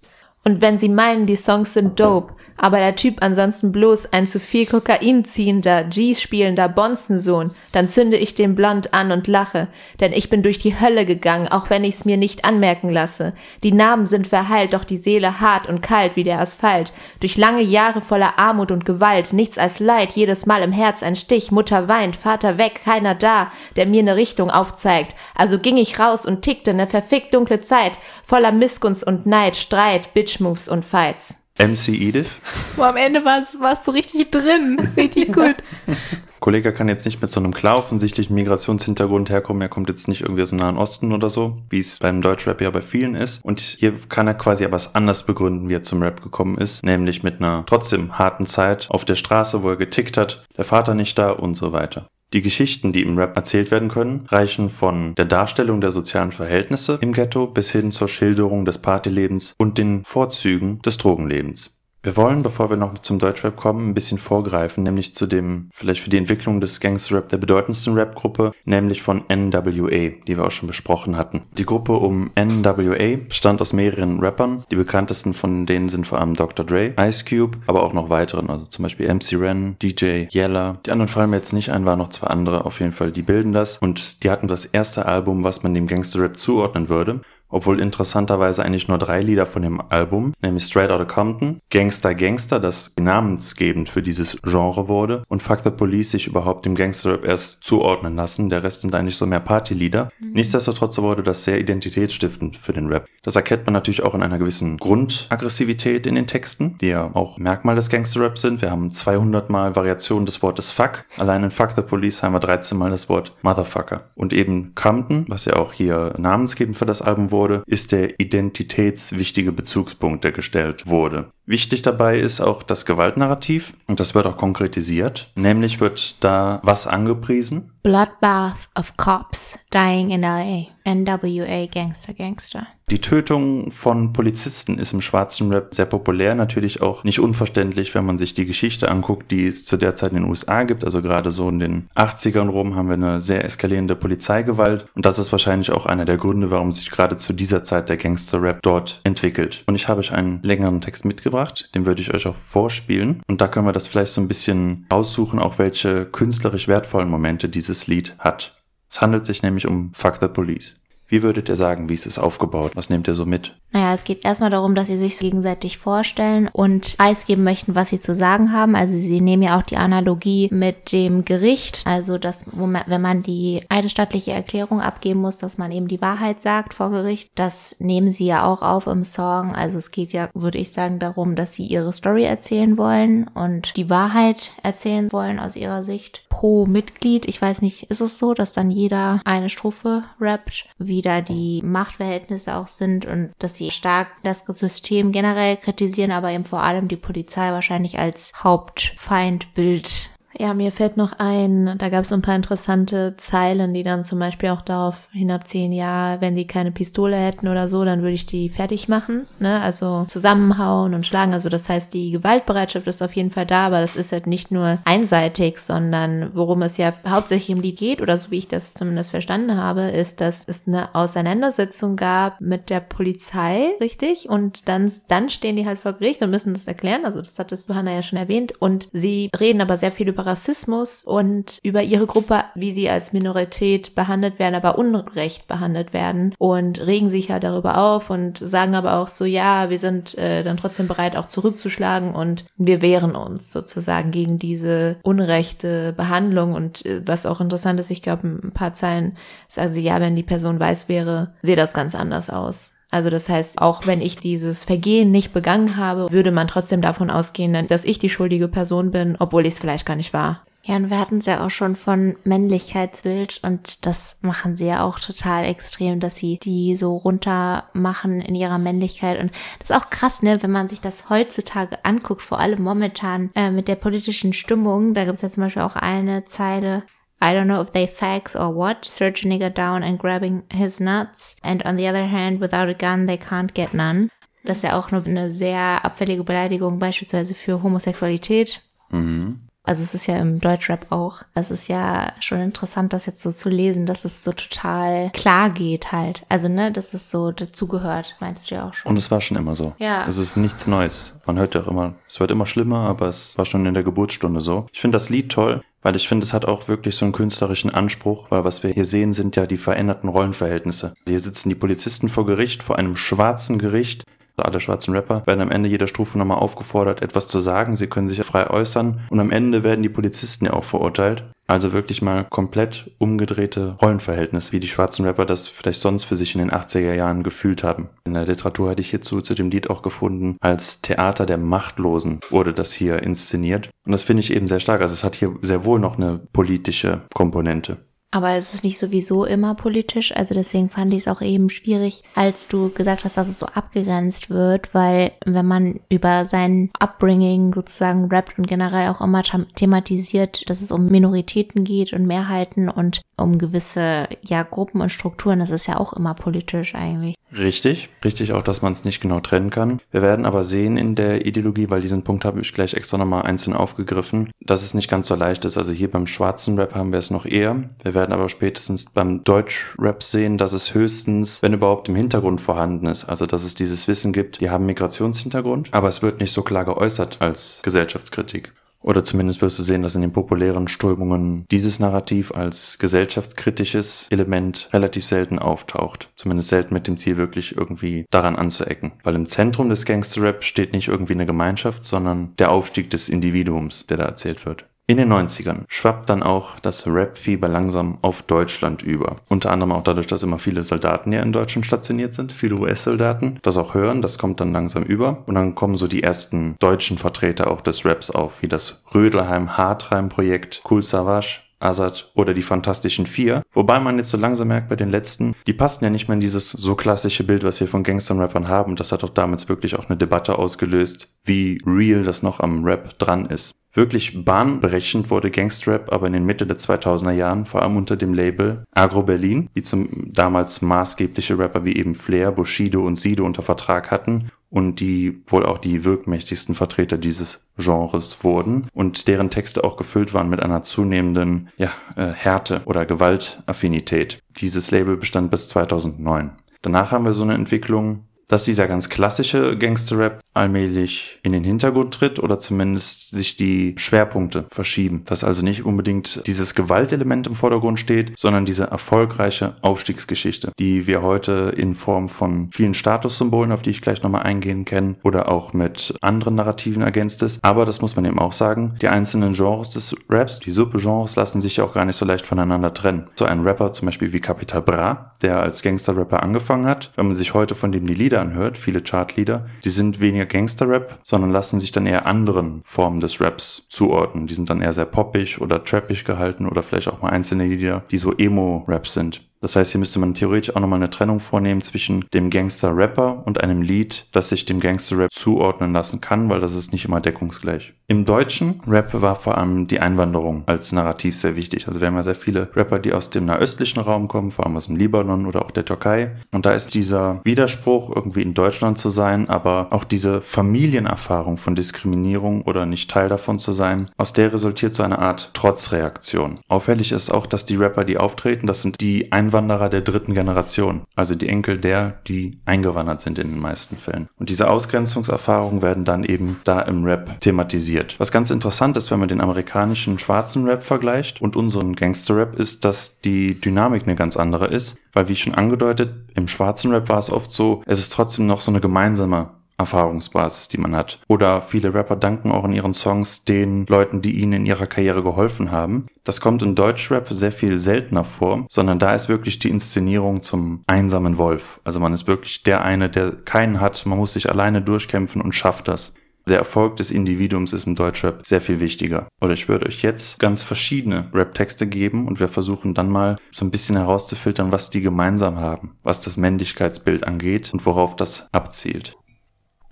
Und wenn sie meinen, die Songs sind dope, aber der Typ ansonsten bloß ein zu viel Kokain ziehender, G-spielender Bonzensohn, dann zünde ich den blond an und lache, denn ich bin durch die Hölle gegangen, auch wenn ich's mir nicht anmerken lasse. Die Narben sind verheilt, doch die Seele hart und kalt wie der Asphalt. Durch lange Jahre voller Armut und Gewalt, nichts als Leid, jedes Mal im Herz ein Stich, Mutter weint, Vater weg, keiner da, der mir ne Richtung aufzeigt. Also ging ich raus und tickte ne verfickt dunkle Zeit, voller Missgunst und Neid, Streit, Bitchmoves und Fights. MC Edith. Boah, am Ende warst, warst du richtig drin. Richtig gut. Kollege kann jetzt nicht mit so einem klar offensichtlichen Migrationshintergrund herkommen. Er kommt jetzt nicht irgendwie aus dem Nahen Osten oder so, wie es beim Deutschrap ja bei vielen ist. Und hier kann er quasi aber was anders begründen, wie er zum Rap gekommen ist. Nämlich mit einer trotzdem harten Zeit auf der Straße, wo er getickt hat, der Vater nicht da und so weiter. Die Geschichten, die im Rap erzählt werden können, reichen von der Darstellung der sozialen Verhältnisse im Ghetto bis hin zur Schilderung des Partylebens und den Vorzügen des Drogenlebens. Wir wollen, bevor wir noch zum Deutschrap kommen, ein bisschen vorgreifen, nämlich zu dem, vielleicht für die Entwicklung des Gangster-Rap der bedeutendsten Rap-Gruppe, nämlich von NWA, die wir auch schon besprochen hatten. Die Gruppe um NWA bestand aus mehreren Rappern. Die bekanntesten von denen sind vor allem Dr. Dre, Ice Cube, aber auch noch weiteren, also zum Beispiel MC Ren, DJ Yella. Die anderen fallen mir jetzt nicht ein, waren noch zwei andere, auf jeden Fall, die bilden das. Und die hatten das erste Album, was man dem Gangster-Rap zuordnen würde obwohl interessanterweise eigentlich nur drei Lieder von dem Album, nämlich Straight Outta Compton, Gangster Gangster, das namensgebend für dieses Genre wurde, und Fuck the Police sich überhaupt dem Gangsterrap erst zuordnen lassen. Der Rest sind eigentlich so mehr Partylieder. Mhm. Nichtsdestotrotz wurde das sehr identitätsstiftend für den Rap. Das erkennt man natürlich auch in einer gewissen Grundaggressivität in den Texten, die ja auch Merkmal des Gangsterrap sind. Wir haben 200 Mal Variationen des Wortes Fuck. Allein in Fuck the Police haben wir 13 Mal das Wort Motherfucker. Und eben Compton, was ja auch hier namensgebend für das Album wurde, ist der identitätswichtige Bezugspunkt, der gestellt wurde. Wichtig dabei ist auch das Gewaltnarrativ und das wird auch konkretisiert. Nämlich wird da was angepriesen? Bloodbath of Cops Dying in LA. NWA Gangster Gangster. Die Tötung von Polizisten ist im schwarzen Rap sehr populär, natürlich auch nicht unverständlich, wenn man sich die Geschichte anguckt, die es zu der Zeit in den USA gibt. Also gerade so in den 80ern rum haben wir eine sehr eskalierende Polizeigewalt und das ist wahrscheinlich auch einer der Gründe, warum sich gerade zu dieser Zeit der Gangster-Rap dort entwickelt. Und ich habe euch einen längeren Text mitgebracht, den würde ich euch auch vorspielen und da können wir das vielleicht so ein bisschen aussuchen, auch welche künstlerisch wertvollen Momente dieses Lied hat. Es handelt sich nämlich um Fuck the Police. Wie würdet ihr sagen, wie ist es aufgebaut? Was nehmt ihr so mit? Naja, es geht erstmal darum, dass sie sich gegenseitig vorstellen und preisgeben möchten, was sie zu sagen haben. Also sie nehmen ja auch die Analogie mit dem Gericht. Also, dass, wenn man die eidesstattliche Erklärung abgeben muss, dass man eben die Wahrheit sagt vor Gericht. Das nehmen sie ja auch auf im Song. Also es geht ja, würde ich sagen, darum, dass sie ihre Story erzählen wollen und die Wahrheit erzählen wollen aus ihrer Sicht. Pro Mitglied, ich weiß nicht, ist es so, dass dann jeder eine Strophe rappt, wie da die Machtverhältnisse auch sind und dass sie stark das System generell kritisieren, aber eben vor allem die Polizei wahrscheinlich als Hauptfeindbild ja, mir fällt noch ein, da gab es ein paar interessante Zeilen, die dann zum Beispiel auch darauf hinabziehen, ja, wenn die keine Pistole hätten oder so, dann würde ich die fertig machen, ne? Also zusammenhauen und schlagen. Also das heißt, die Gewaltbereitschaft ist auf jeden Fall da, aber das ist halt nicht nur einseitig, sondern worum es ja hauptsächlich im Lied geht, oder so wie ich das zumindest verstanden habe, ist, dass es eine Auseinandersetzung gab mit der Polizei, richtig? Und dann, dann stehen die halt vor Gericht und müssen das erklären. Also das hat das Johanna ja schon erwähnt. Und sie reden aber sehr viel über Rassismus und über ihre Gruppe, wie sie als Minorität behandelt werden, aber unrecht behandelt werden und regen sich halt darüber auf und sagen aber auch so, ja, wir sind äh, dann trotzdem bereit, auch zurückzuschlagen und wir wehren uns sozusagen gegen diese unrechte Behandlung und äh, was auch interessant ist, ich glaube, ein paar Zeilen ist also, ja, wenn die Person weiß wäre, sehe das ganz anders aus. Also das heißt, auch wenn ich dieses Vergehen nicht begangen habe, würde man trotzdem davon ausgehen, dass ich die schuldige Person bin, obwohl ich es vielleicht gar nicht war. Ja, und wir hatten es ja auch schon von Männlichkeitsbild und das machen sie ja auch total extrem, dass sie die so runter machen in ihrer Männlichkeit. Und das ist auch krass, ne, wenn man sich das heutzutage anguckt, vor allem momentan äh, mit der politischen Stimmung. Da gibt es ja zum Beispiel auch eine Zeile, I don't know if they fags or what, search a nigger down and grabbing his nuts. And on the other hand, without a gun, they can't get none. Das ist ja auch nur eine sehr abfällige Beleidigung, beispielsweise für Homosexualität. Mhm. Also es ist ja im Deutschrap auch. Es ist ja schon interessant, das jetzt so zu lesen, dass es so total klar geht halt. Also ne, dass es so dazugehört, meinst du ja auch schon. Und es war schon immer so. Ja. Es ist nichts Neues. Man hört ja auch immer, es wird immer schlimmer, aber es war schon in der Geburtsstunde so. Ich finde das Lied toll, weil ich finde, es hat auch wirklich so einen künstlerischen Anspruch, weil was wir hier sehen, sind ja die veränderten Rollenverhältnisse. Hier sitzen die Polizisten vor Gericht, vor einem schwarzen Gericht alle schwarzen Rapper werden am Ende jeder Strophe nochmal aufgefordert, etwas zu sagen. Sie können sich frei äußern. Und am Ende werden die Polizisten ja auch verurteilt. Also wirklich mal komplett umgedrehte Rollenverhältnisse, wie die schwarzen Rapper das vielleicht sonst für sich in den 80er Jahren gefühlt haben. In der Literatur hatte ich hierzu zu dem Lied auch gefunden, als Theater der Machtlosen wurde das hier inszeniert. Und das finde ich eben sehr stark. Also es hat hier sehr wohl noch eine politische Komponente. Aber es ist nicht sowieso immer politisch, also deswegen fand ich es auch eben schwierig, als du gesagt hast, dass es so abgegrenzt wird, weil wenn man über sein Upbringing sozusagen rappt und generell auch immer thematisiert, dass es um Minoritäten geht und Mehrheiten und um gewisse ja Gruppen und Strukturen, das ist ja auch immer politisch eigentlich. Richtig, richtig auch, dass man es nicht genau trennen kann. Wir werden aber sehen in der Ideologie, weil diesen Punkt habe ich gleich extra nochmal einzeln aufgegriffen, dass es nicht ganz so leicht ist. Also hier beim schwarzen Rap haben wir es noch eher. Wir werden aber spätestens beim Deutsch-Rap sehen, dass es höchstens, wenn überhaupt im Hintergrund vorhanden ist. Also dass es dieses Wissen gibt, die haben Migrationshintergrund, aber es wird nicht so klar geäußert als Gesellschaftskritik. Oder zumindest wirst du sehen, dass in den populären Strömungen dieses Narrativ als gesellschaftskritisches Element relativ selten auftaucht. Zumindest selten mit dem Ziel, wirklich irgendwie daran anzuecken. Weil im Zentrum des Gangster-Rap steht nicht irgendwie eine Gemeinschaft, sondern der Aufstieg des Individuums, der da erzählt wird. In den 90ern schwappt dann auch das Rap-Fieber langsam auf Deutschland über. Unter anderem auch dadurch, dass immer viele Soldaten ja in Deutschland stationiert sind, viele US-Soldaten. Das auch hören, das kommt dann langsam über. Und dann kommen so die ersten deutschen Vertreter auch des Raps auf, wie das Rödelheim-Hartreim-Projekt, Cool Savage, Azad oder die Fantastischen Vier. Wobei man jetzt so langsam merkt bei den letzten, die passen ja nicht mehr in dieses so klassische Bild, was wir von Gangster-Rappern haben. Das hat doch damals wirklich auch eine Debatte ausgelöst, wie real das noch am Rap dran ist. Wirklich bahnbrechend wurde Gangstrap aber in den Mitte der 2000er Jahren, vor allem unter dem Label Agro Berlin, wie zum damals maßgebliche Rapper wie eben Flair, Bushido und Sido unter Vertrag hatten und die wohl auch die wirkmächtigsten Vertreter dieses Genres wurden und deren Texte auch gefüllt waren mit einer zunehmenden ja, äh, Härte oder Gewaltaffinität. Dieses Label bestand bis 2009. Danach haben wir so eine Entwicklung, dass dieser ganz klassische Gangster-Rap allmählich in den Hintergrund tritt oder zumindest sich die Schwerpunkte verschieben. Dass also nicht unbedingt dieses Gewaltelement im Vordergrund steht, sondern diese erfolgreiche Aufstiegsgeschichte, die wir heute in Form von vielen Statussymbolen, auf die ich gleich nochmal eingehen kann, oder auch mit anderen Narrativen ergänzt ist. Aber das muss man eben auch sagen, die einzelnen Genres des Raps, die Subgenres lassen sich ja auch gar nicht so leicht voneinander trennen. So ein Rapper zum Beispiel wie Capital Bra, der als Gangster-Rapper angefangen hat, wenn man sich heute von dem die Lieder anhört, viele Chartlieder, die sind weniger weniger Gangster-Rap, sondern lassen sich dann eher anderen Formen des Raps zuordnen. Die sind dann eher sehr poppig oder trappig gehalten oder vielleicht auch mal einzelne Lieder, die so Emo-Rap sind. Das heißt, hier müsste man theoretisch auch nochmal eine Trennung vornehmen zwischen dem Gangster-Rapper und einem Lied, das sich dem Gangster-Rap zuordnen lassen kann, weil das ist nicht immer deckungsgleich. Im deutschen Rap war vor allem die Einwanderung als Narrativ sehr wichtig. Also wir haben ja sehr viele Rapper, die aus dem nahöstlichen Raum kommen, vor allem aus dem Libanon oder auch der Türkei. Und da ist dieser Widerspruch, irgendwie in Deutschland zu sein, aber auch diese Familienerfahrung von Diskriminierung oder nicht Teil davon zu sein, aus der resultiert so eine Art Trotzreaktion. Auffällig ist auch, dass die Rapper, die auftreten, das sind die Einwanderer, Einwanderer der dritten Generation, also die Enkel der, die eingewandert sind in den meisten Fällen. Und diese Ausgrenzungserfahrungen werden dann eben da im Rap thematisiert. Was ganz interessant ist, wenn man den amerikanischen schwarzen Rap vergleicht und unseren Gangster-Rap, ist, dass die Dynamik eine ganz andere ist, weil wie schon angedeutet, im schwarzen Rap war es oft so, es ist trotzdem noch so eine gemeinsame Erfahrungsbasis, die man hat. Oder viele Rapper danken auch in ihren Songs den Leuten, die ihnen in ihrer Karriere geholfen haben. Das kommt in Deutschrap sehr viel seltener vor, sondern da ist wirklich die Inszenierung zum einsamen Wolf. Also man ist wirklich der eine, der keinen hat, man muss sich alleine durchkämpfen und schafft das. Der Erfolg des Individuums ist im Deutschrap sehr viel wichtiger. Oder ich würde euch jetzt ganz verschiedene Rap-Texte geben und wir versuchen dann mal so ein bisschen herauszufiltern, was die gemeinsam haben, was das Männlichkeitsbild angeht und worauf das abzielt.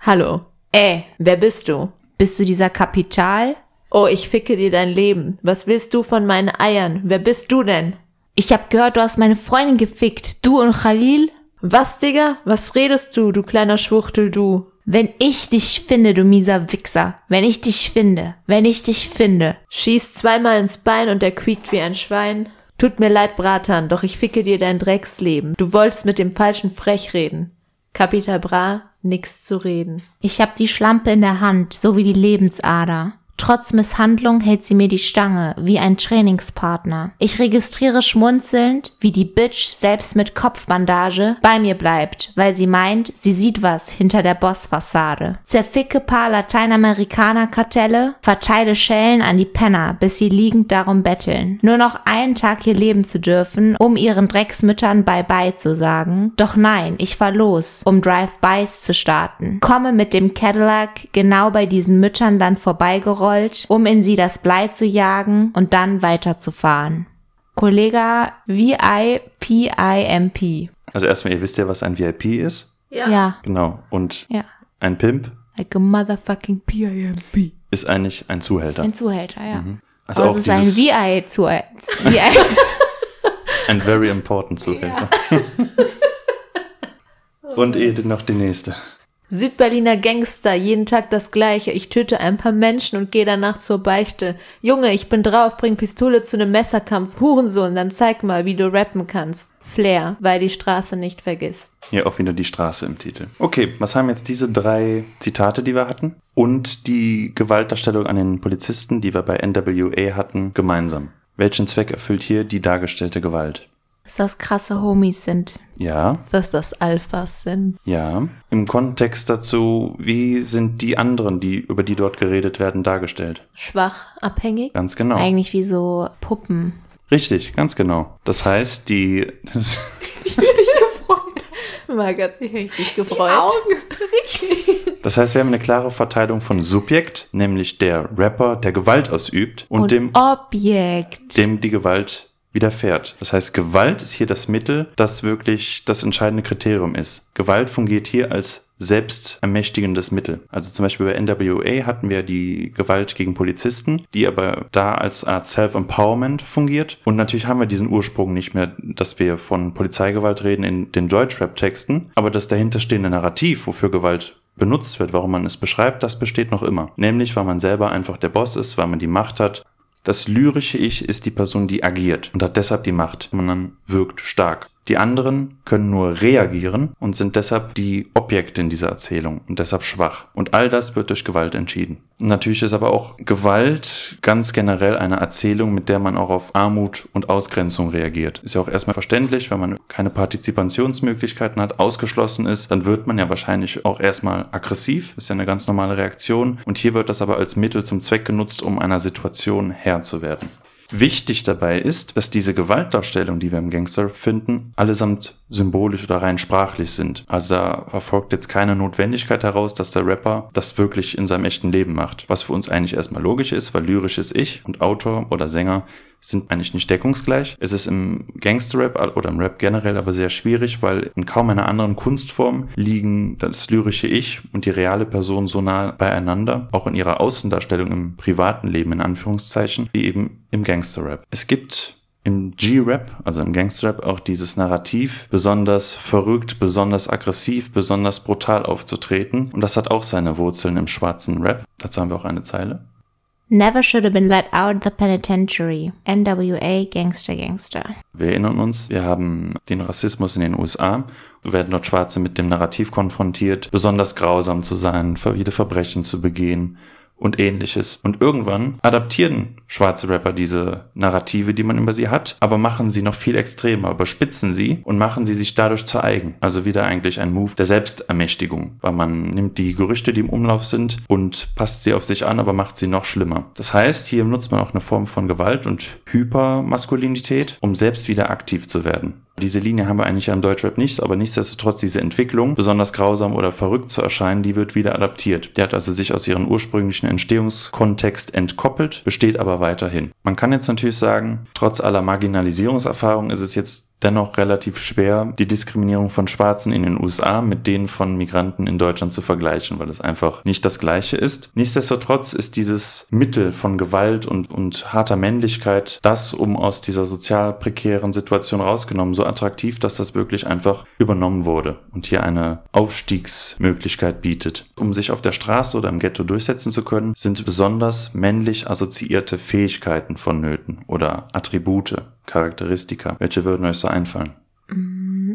Hallo. Ey, wer bist du? Bist du dieser Kapital? Oh, ich ficke dir dein Leben. Was willst du von meinen Eiern? Wer bist du denn? Ich hab gehört, du hast meine Freundin gefickt. Du und Khalil? Was, Digga? Was redest du, du kleiner Schwuchtel, du? Wenn ich dich finde, du mieser Wichser. Wenn ich dich finde. Wenn ich dich finde. Schießt zweimal ins Bein und er quiekt wie ein Schwein. Tut mir leid, Bratan, doch ich ficke dir dein Drecksleben. Du wolltest mit dem falschen Frech reden. Kapital Bra, nix zu reden. Ich hab die Schlampe in der Hand, so wie die Lebensader. Trotz Misshandlung hält sie mir die Stange, wie ein Trainingspartner. Ich registriere schmunzelnd, wie die Bitch selbst mit Kopfbandage bei mir bleibt, weil sie meint, sie sieht was hinter der Bossfassade. Zerficke paar Lateinamerikaner-Kartelle, verteile Schellen an die Penner, bis sie liegend darum betteln. Nur noch einen Tag hier leben zu dürfen, um ihren Drecksmüttern Bye-bye zu sagen. Doch nein, ich fahr los, um Drive-Bys zu starten. Komme mit dem Cadillac genau bei diesen Müttern dann vorbeigerollt gerollt, um in sie das Blei zu jagen und dann weiterzufahren. Kollega VIPIMP. Also erstmal, ihr wisst ja, was ein VIP ist. Ja. ja. Genau. Und ja. ein Pimp. Like a motherfucking PIMP. Ist eigentlich ein Zuhälter. Ein Zuhälter, ja. Mhm. Also Aber auch es ist ein VI-Zuhälter. ein very important Zuhälter. Ja. Und Edith noch die nächste. Südberliner Gangster, jeden Tag das gleiche. Ich töte ein paar Menschen und gehe danach zur Beichte. Junge, ich bin drauf, bring Pistole zu nem Messerkampf. Hurensohn, dann zeig mal, wie du rappen kannst. Flair, weil die Straße nicht vergisst. Hier auch wieder die Straße im Titel. Okay, was haben jetzt diese drei Zitate, die wir hatten? Und die Gewaltdarstellung an den Polizisten, die wir bei NWA hatten, gemeinsam? Welchen Zweck erfüllt hier die dargestellte Gewalt? Dass das krasse Homies sind. Ja. Dass das Alphas sind. Ja. Im Kontext dazu, wie sind die anderen, die, über die dort geredet werden, dargestellt? Schwach, abhängig. Ganz genau. Eigentlich wie so Puppen. Richtig, ganz genau. Das heißt, die. ich bin dich gefreut. Marc hat sich richtig gefreut. Die Augen. Richtig. Das heißt, wir haben eine klare Verteilung von Subjekt, nämlich der Rapper, der Gewalt ausübt, und, und dem Objekt, dem die Gewalt widerfährt. Das heißt, Gewalt ist hier das Mittel, das wirklich das entscheidende Kriterium ist. Gewalt fungiert hier als selbstermächtigendes Mittel. Also zum Beispiel bei NWA hatten wir die Gewalt gegen Polizisten, die aber da als Art Self-Empowerment fungiert. Und natürlich haben wir diesen Ursprung nicht mehr, dass wir von Polizeigewalt reden in den Deutschrap-Texten, aber das dahinterstehende Narrativ, wofür Gewalt benutzt wird, warum man es beschreibt, das besteht noch immer. Nämlich, weil man selber einfach der Boss ist, weil man die Macht hat das lyrische Ich ist die Person, die agiert und hat deshalb die Macht. Man wirkt stark. Die anderen können nur reagieren und sind deshalb die Objekte in dieser Erzählung und deshalb schwach. Und all das wird durch Gewalt entschieden. Natürlich ist aber auch Gewalt ganz generell eine Erzählung, mit der man auch auf Armut und Ausgrenzung reagiert. Ist ja auch erstmal verständlich, wenn man keine Partizipationsmöglichkeiten hat, ausgeschlossen ist, dann wird man ja wahrscheinlich auch erstmal aggressiv. Ist ja eine ganz normale Reaktion. Und hier wird das aber als Mittel zum Zweck genutzt, um einer Situation Herr zu werden. Wichtig dabei ist, dass diese Gewaltdarstellungen, die wir im Gangster finden, allesamt symbolisch oder rein sprachlich sind. Also da verfolgt jetzt keine Notwendigkeit heraus, dass der Rapper das wirklich in seinem echten Leben macht. Was für uns eigentlich erstmal logisch ist, weil lyrisches Ich und Autor oder Sänger sind eigentlich nicht deckungsgleich. Es ist im Gangster-Rap oder im Rap generell aber sehr schwierig, weil in kaum einer anderen Kunstform liegen das lyrische Ich und die reale Person so nah beieinander, auch in ihrer Außendarstellung im privaten Leben in Anführungszeichen, wie eben im Gangster-Rap. Es gibt im G-Rap, also im Gangster-Rap, auch dieses Narrativ, besonders verrückt, besonders aggressiv, besonders brutal aufzutreten. Und das hat auch seine Wurzeln im schwarzen Rap. Dazu haben wir auch eine Zeile. Never should have been let out the penitentiary. NWA Gangster Gangster. Wir erinnern uns, wir haben den Rassismus in den USA. So werden dort Schwarze mit dem Narrativ konfrontiert, besonders grausam zu sein, viele Verbrechen zu begehen und ähnliches. Und irgendwann adaptieren schwarze Rapper diese Narrative, die man über sie hat, aber machen sie noch viel extremer, überspitzen sie und machen sie sich dadurch zu eigen. Also wieder eigentlich ein Move der Selbstermächtigung, weil man nimmt die Gerüchte, die im Umlauf sind und passt sie auf sich an, aber macht sie noch schlimmer. Das heißt, hier nutzt man auch eine Form von Gewalt und Hypermaskulinität, um selbst wieder aktiv zu werden. Diese Linie haben wir eigentlich ja im Deutschrap nicht, aber nichtsdestotrotz diese Entwicklung, besonders grausam oder verrückt zu erscheinen, die wird wieder adaptiert. Die hat also sich aus ihrem ursprünglichen Entstehungskontext entkoppelt, besteht aber weiterhin. Man kann jetzt natürlich sagen, trotz aller Marginalisierungserfahrung ist es jetzt dennoch relativ schwer, die Diskriminierung von Schwarzen in den USA mit denen von Migranten in Deutschland zu vergleichen, weil es einfach nicht das gleiche ist. Nichtsdestotrotz ist dieses Mittel von Gewalt und, und harter Männlichkeit, das um aus dieser sozial prekären Situation rausgenommen, so attraktiv, dass das wirklich einfach übernommen wurde und hier eine Aufstiegsmöglichkeit bietet. Um sich auf der Straße oder im Ghetto durchsetzen zu können, sind besonders männlich assoziierte Fähigkeiten vonnöten oder Attribute, Charakteristika. Welche würden euch so einfallen?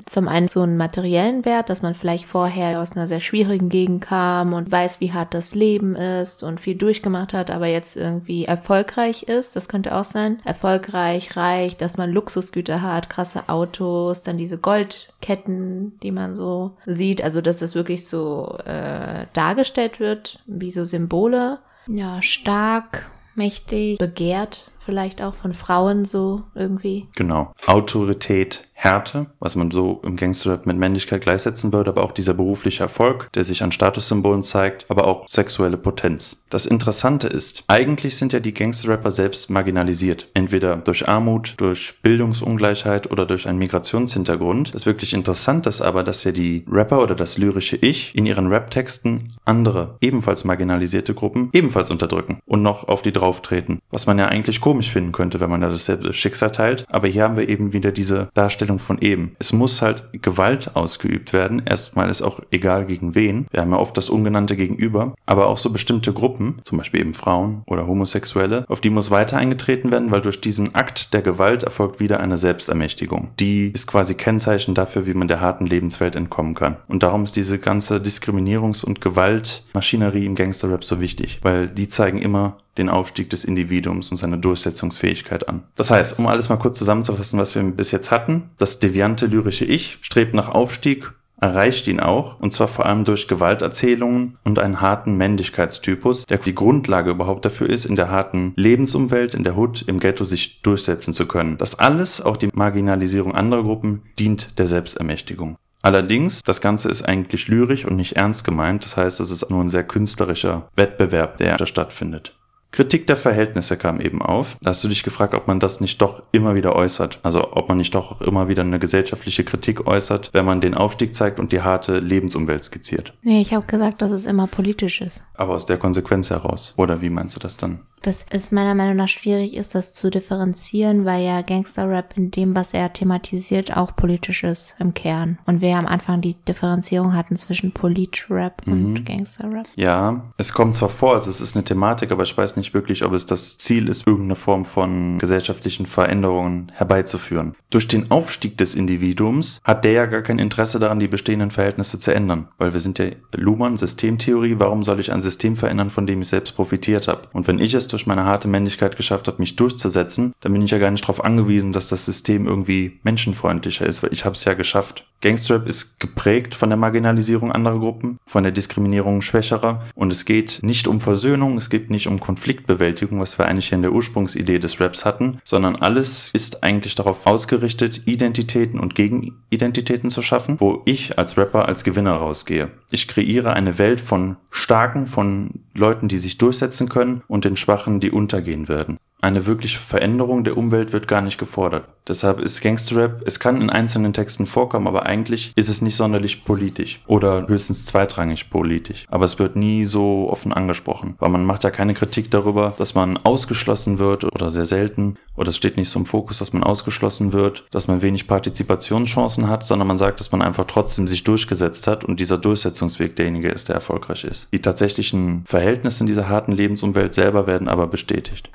Zum einen so einen materiellen Wert, dass man vielleicht vorher aus einer sehr schwierigen Gegend kam und weiß, wie hart das Leben ist und viel durchgemacht hat, aber jetzt irgendwie erfolgreich ist. Das könnte auch sein. Erfolgreich, reich, dass man Luxusgüter hat, krasse Autos, dann diese Goldketten, die man so sieht. Also, dass das wirklich so äh, dargestellt wird, wie so Symbole. Ja, stark, mächtig, begehrt vielleicht auch von Frauen so irgendwie. Genau. Autorität, Härte, was man so im Gangsterrap mit Männlichkeit gleichsetzen würde, aber auch dieser berufliche Erfolg, der sich an Statussymbolen zeigt, aber auch sexuelle Potenz. Das Interessante ist, eigentlich sind ja die Gangsterrapper selbst marginalisiert. Entweder durch Armut, durch Bildungsungleichheit oder durch einen Migrationshintergrund. Das wirklich Interessante ist aber, dass ja die Rapper oder das lyrische Ich in ihren Raptexten andere, ebenfalls marginalisierte Gruppen ebenfalls unterdrücken und noch auf die drauftreten. Was man ja eigentlich komisch finden könnte, wenn man da dasselbe Schicksal teilt. Aber hier haben wir eben wieder diese Darstellung Darstellung von eben. Es muss halt Gewalt ausgeübt werden. Erstmal ist auch egal gegen wen. Wir haben ja oft das ungenannte Gegenüber, aber auch so bestimmte Gruppen, zum Beispiel eben Frauen oder Homosexuelle, auf die muss weiter eingetreten werden, weil durch diesen Akt der Gewalt erfolgt wieder eine Selbstermächtigung. Die ist quasi Kennzeichen dafür, wie man der harten Lebenswelt entkommen kann. Und darum ist diese ganze Diskriminierungs- und Gewaltmaschinerie im Gangsterrap so wichtig, weil die zeigen immer, den Aufstieg des Individuums und seine Durchsetzungsfähigkeit an. Das heißt, um alles mal kurz zusammenzufassen, was wir bis jetzt hatten, das deviante lyrische Ich strebt nach Aufstieg, erreicht ihn auch, und zwar vor allem durch Gewalterzählungen und einen harten Männlichkeitstypus, der die Grundlage überhaupt dafür ist, in der harten Lebensumwelt, in der Hood, im Ghetto sich durchsetzen zu können. Das alles, auch die Marginalisierung anderer Gruppen, dient der Selbstermächtigung. Allerdings, das Ganze ist eigentlich lyrisch und nicht ernst gemeint, das heißt, es ist nur ein sehr künstlerischer Wettbewerb, der da stattfindet. Kritik der Verhältnisse kam eben auf. Da hast du dich gefragt, ob man das nicht doch immer wieder äußert. Also ob man nicht doch auch immer wieder eine gesellschaftliche Kritik äußert, wenn man den Aufstieg zeigt und die harte Lebensumwelt skizziert. Nee, ich habe gesagt, dass es immer politisch ist. Aber aus der Konsequenz heraus. Oder wie meinst du das dann? Das ist meiner Meinung nach schwierig ist, das zu differenzieren, weil ja Gangster-Rap in dem, was er thematisiert, auch politisch ist im Kern. Und wir ja am Anfang die Differenzierung hatten zwischen Polit-Rap mhm. und Gangster-Rap. Ja, es kommt zwar vor, also es ist eine Thematik, aber ich weiß nicht wirklich, ob es das Ziel ist, irgendeine Form von gesellschaftlichen Veränderungen herbeizuführen. Durch den Aufstieg des Individuums hat der ja gar kein Interesse daran, die bestehenden Verhältnisse zu ändern. Weil wir sind ja Luhmann, Systemtheorie, warum soll ich ein System verändern, von dem ich selbst profitiert habe? Und wenn ich es durch meine harte Männlichkeit geschafft habe, mich durchzusetzen, dann bin ich ja gar nicht darauf angewiesen, dass das System irgendwie menschenfreundlicher ist, weil ich habe es ja geschafft. Gangsterrap ist geprägt von der Marginalisierung anderer Gruppen, von der Diskriminierung Schwächerer und es geht nicht um Versöhnung, es geht nicht um Konfliktbewältigung, was wir eigentlich in der Ursprungsidee des Raps hatten, sondern alles ist eigentlich darauf ausgerichtet, Identitäten und Gegenidentitäten zu schaffen, wo ich als Rapper als Gewinner rausgehe. Ich kreiere eine Welt von Starken, von Leuten, die sich durchsetzen können und den Schwachen Sachen, die untergehen werden. Eine wirkliche Veränderung der Umwelt wird gar nicht gefordert. Deshalb ist Gangsterrap, es kann in einzelnen Texten vorkommen, aber eigentlich ist es nicht sonderlich politisch oder höchstens zweitrangig politisch. Aber es wird nie so offen angesprochen, weil man macht ja keine Kritik darüber, dass man ausgeschlossen wird oder sehr selten oder es steht nicht so im Fokus, dass man ausgeschlossen wird, dass man wenig Partizipationschancen hat, sondern man sagt, dass man einfach trotzdem sich durchgesetzt hat und dieser Durchsetzungsweg derjenige ist, der erfolgreich ist. Die tatsächlichen Verhältnisse in dieser harten Lebensumwelt selber werden aber bestätigt.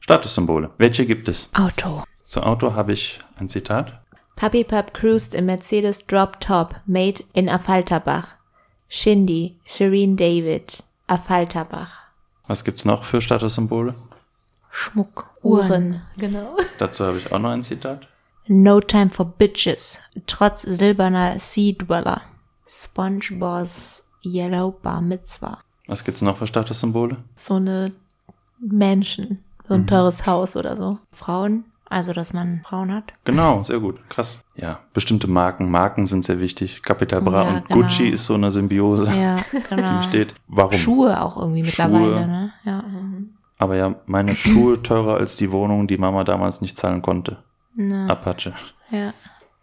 Statussymbole. Welche gibt es? Auto. Zu Auto habe ich ein Zitat. Puppy Pup cruised im Mercedes Drop Top, made in Affalterbach. Shindy, Shireen David, Affalterbach. Was gibt's noch für Statussymbole? Schmuck, Uhren. Uhren. Genau. Dazu habe ich auch noch ein Zitat. No time for bitches, trotz silberner Sea Dweller. SpongeBoss Yellow Bar Mitzvah. Was gibt's noch für Statussymbole? So eine Menschen. So ein Mhm. teures Haus oder so. Frauen, also dass man Frauen hat. Genau, sehr gut. Krass. Ja, bestimmte Marken. Marken sind sehr wichtig. Capital Bra Ja, und genau. Gucci ist so eine Symbiose, Ja, die genau. steht. Warum? Schuhe auch irgendwie mittlerweile, Schuhe. ne? Ja. Aber ja, meine Schuhe teurer als die Wohnung, die Mama damals nicht zahlen konnte. Na, Apache. ja.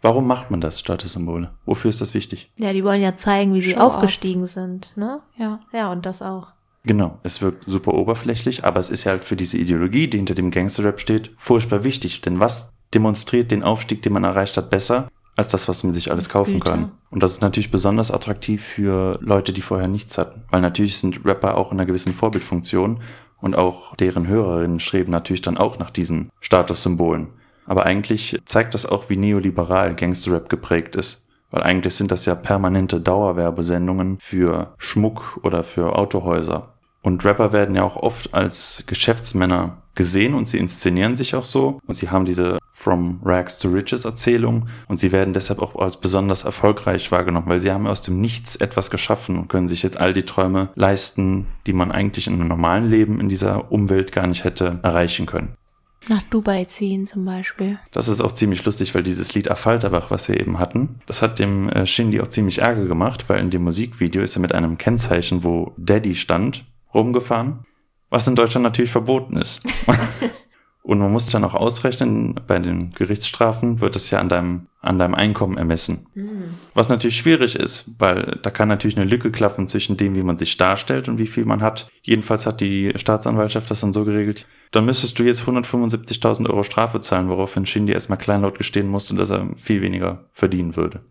Warum macht man das, Statussymbole? Wofür ist das wichtig? Ja, die wollen ja zeigen, wie sie Show off. aufgestiegen sind, ne? Ja. Ja, und das auch. Genau, es wirkt super oberflächlich, aber es ist ja halt für diese Ideologie, die hinter dem Gangsterrap steht, furchtbar wichtig. Denn was demonstriert den Aufstieg, den man erreicht hat, besser als das, was man sich alles Das kaufen Güter. kann? Und das ist natürlich besonders attraktiv für Leute, die vorher nichts hatten. Weil natürlich sind Rapper auch in einer gewissen Vorbildfunktion und auch deren Hörerinnen streben natürlich dann auch nach diesen Statussymbolen. Aber eigentlich zeigt das auch, wie neoliberal Gangsterrap geprägt ist. Weil eigentlich sind das ja permanente Dauerwerbesendungen für Schmuck oder für Autohäuser. Und Rapper werden ja auch oft als Geschäftsmänner gesehen und sie inszenieren sich auch so. Und sie haben diese From Rags to Riches Erzählung und sie werden deshalb auch als besonders erfolgreich wahrgenommen, weil sie haben aus dem Nichts etwas geschaffen und können sich jetzt all die Träume leisten, die man eigentlich in einem normalen Leben in dieser Umwelt gar nicht hätte erreichen können. Nach Dubai ziehen zum Beispiel. Das ist auch ziemlich lustig, weil dieses Lied Affalterbach, was wir eben hatten, das hat dem äh, Shindy auch ziemlich Ärger gemacht, weil in dem Musikvideo ist er mit einem Kennzeichen, wo Daddy stand, rumgefahren, was in Deutschland natürlich verboten ist. Und man muss dann auch ausrechnen, bei den Gerichtsstrafen wird es ja an deinem, an deinem Einkommen ermessen. Was natürlich schwierig ist, weil da kann natürlich eine Lücke klaffen zwischen dem, wie man sich darstellt und wie viel man hat. Jedenfalls hat die Staatsanwaltschaft das dann so geregelt. Dann müsstest du jetzt 175.000 Euro Strafe zahlen, woraufhin Shindy erstmal kleinlaut gestehen musste, dass er viel weniger verdienen würde.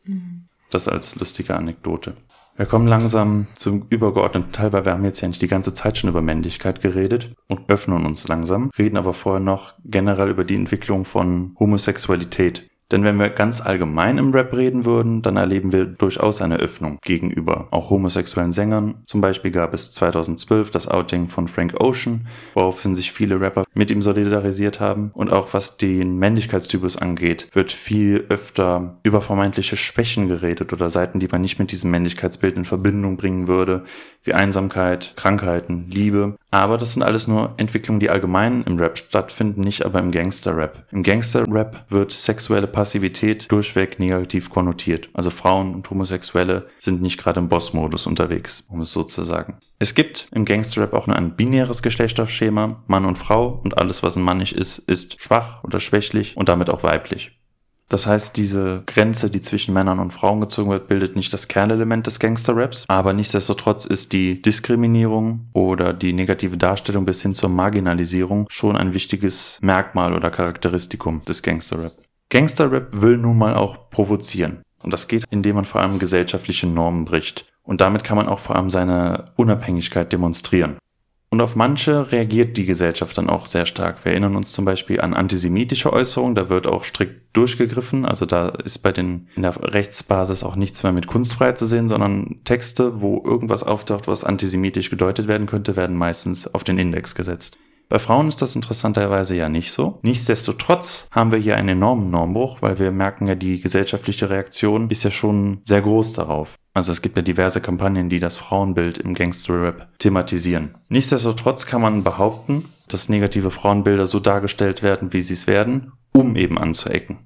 Das als lustige Anekdote. Wir kommen langsam zum übergeordneten Teil, weil wir haben jetzt ja nicht die ganze Zeit schon über Männlichkeit geredet und öffnen uns langsam, reden aber vorher noch generell über die Entwicklung von Homosexualität. Denn wenn wir ganz allgemein im Rap reden würden, dann erleben wir durchaus eine Öffnung gegenüber auch homosexuellen Sängern. Zum Beispiel gab es 2012 das Outing von Frank Ocean, woraufhin sich viele Rapper mit ihm solidarisiert haben. Und auch was den Männlichkeitstypus angeht, wird viel öfter über vermeintliche Schwächen geredet oder Seiten, die man nicht mit diesem Männlichkeitsbild in Verbindung bringen würde, wie Einsamkeit, Krankheiten, Liebe. Aber das sind alles nur Entwicklungen, die allgemein im Rap stattfinden, nicht aber im Gangster-Rap. Im Gangster-Rap wird sexuelle Passivität durchweg negativ konnotiert. Also Frauen und Homosexuelle sind nicht gerade im Boss-Modus unterwegs, um es so zu sagen. Es gibt im Gangster-Rap auch nur ein binäres Geschlechterschema, Mann und Frau, und alles, was ein Mann nicht ist, ist schwach oder schwächlich und damit auch weiblich. Das heißt, diese Grenze, die zwischen Männern und Frauen gezogen wird, bildet nicht das Kernelement des Gangster-Raps. Aber nichtsdestotrotz ist die Diskriminierung oder die negative Darstellung bis hin zur Marginalisierung schon ein wichtiges Merkmal oder Charakteristikum des Gangster-Rap. Gangster-Rap will nun mal auch provozieren. Und das geht, indem man vor allem gesellschaftliche Normen bricht. Und damit kann man auch vor allem seine Unabhängigkeit demonstrieren. Und auf manche reagiert die Gesellschaft dann auch sehr stark. Wir erinnern uns zum Beispiel an antisemitische Äußerungen, da wird auch strikt durchgegriffen. Also da ist bei den in der Rechtsbasis auch nichts mehr mit Kunstfreiheit zu sehen, sondern Texte, wo irgendwas auftaucht, was antisemitisch gedeutet werden könnte, werden meistens auf den Index gesetzt. Bei Frauen ist das interessanterweise ja nicht so. Nichtsdestotrotz haben wir hier einen enormen Normbruch, weil wir merken ja, die gesellschaftliche Reaktion ist ja schon sehr groß darauf. Also es gibt ja diverse Kampagnen, die das Frauenbild im Gangster-Rap thematisieren. Nichtsdestotrotz kann man behaupten, dass negative Frauenbilder so dargestellt werden, wie sie es werden, um eben anzuecken.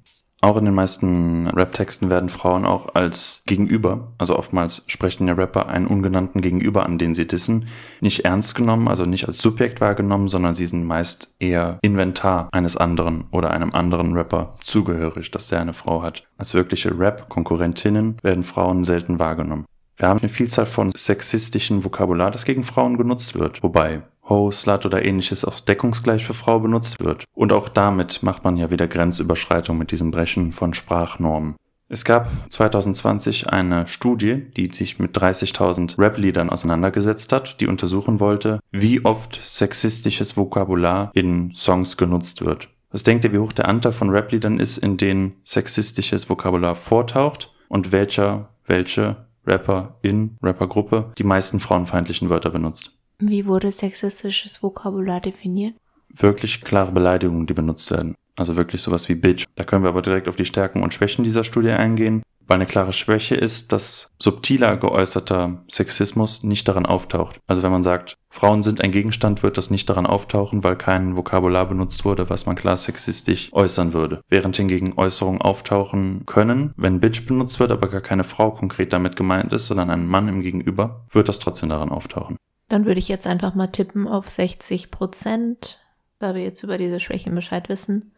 Auch in den meisten Rap-Texten werden Frauen auch als Gegenüber, also oftmals sprechen ja Rapper einen ungenannten Gegenüber an, den sie dissen, nicht ernst genommen, also nicht als Subjekt wahrgenommen, sondern sie sind meist eher Inventar eines anderen oder einem anderen Rapper zugehörig, dass der eine Frau hat. Als wirkliche Rap-Konkurrentinnen werden Frauen selten wahrgenommen. Wir haben eine Vielzahl von sexistischen Vokabular, das gegen Frauen genutzt wird, wobei Ho, Slut oder ähnliches auch deckungsgleich für Frau benutzt wird. Und auch damit macht man ja wieder Grenzüberschreitung mit diesem Brechen von Sprachnormen. Es gab 2020 eine Studie, die sich mit 30.000 Rap-Liedern auseinandergesetzt hat, die untersuchen wollte, wie oft sexistisches Vokabular in Songs genutzt wird. Was denkt ihr, wie hoch der Anteil von Rap-Liedern ist, in denen sexistisches Vokabular vortaucht und welcher, welche Rapper in Rappergruppe die meisten frauenfeindlichen Wörter benutzt? Wie wurde sexistisches Vokabular definiert? wirklich klare Beleidigungen, die benutzt werden. Also wirklich sowas wie Bitch. Da können wir aber direkt auf die Stärken und Schwächen dieser Studie eingehen, weil eine klare Schwäche ist, dass subtiler geäußerter Sexismus nicht daran auftaucht. Also wenn man sagt, Frauen sind ein Gegenstand, wird das nicht daran auftauchen, weil kein Vokabular benutzt wurde, was man klar sexistisch äußern würde. Während hingegen Äußerungen auftauchen können, wenn Bitch benutzt wird, aber gar keine Frau konkret damit gemeint ist, sondern ein Mann im Gegenüber, wird das trotzdem daran auftauchen. Dann würde ich jetzt einfach mal tippen auf 60 Prozent, da wir jetzt über diese Schwächen Bescheid wissen.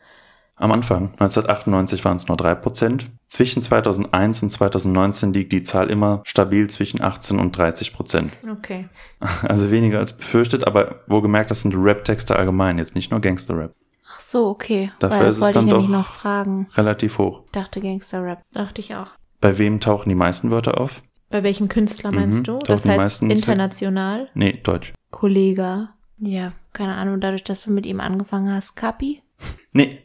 Am Anfang, 1998, waren es nur 3%. Zwischen 2001 und 2019 liegt die Zahl immer stabil zwischen 18 und 30 Prozent. Okay. Also weniger als befürchtet, aber wohlgemerkt, das sind Rap-Texte allgemein, jetzt nicht nur Gangster-Rap. Ach so, okay. Dafür Weil ist das es wollte dann ich nämlich doch noch fragen. relativ hoch. Dachte Gangster-Rap. Dachte ich auch. Bei wem tauchen die meisten Wörter auf? Bei welchem Künstler meinst Mhm, du? Das heißt international? Nee, Deutsch. Kollega. Ja, keine Ahnung, dadurch, dass du mit ihm angefangen hast. Kapi? Nee,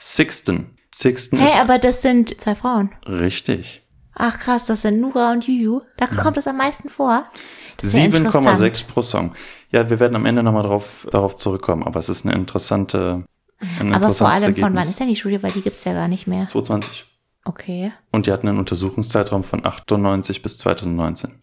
Sixten. Sixten Hä, ist aber das sind zwei Frauen. richtig. Ach krass, das sind Nura und Juju. Da kommt das am meisten vor. Das ist ja 7,6 interessant. pro Song. Ja, wir werden am Ende nochmal drauf, darauf zurückkommen, aber es ist eine interessante, ein Aber vor allem von wann Ergebnis. ist denn die Studie, weil die gibt's ja gar nicht mehr. 2020. Okay. Und die hatten einen Untersuchungszeitraum von 98 bis 2019.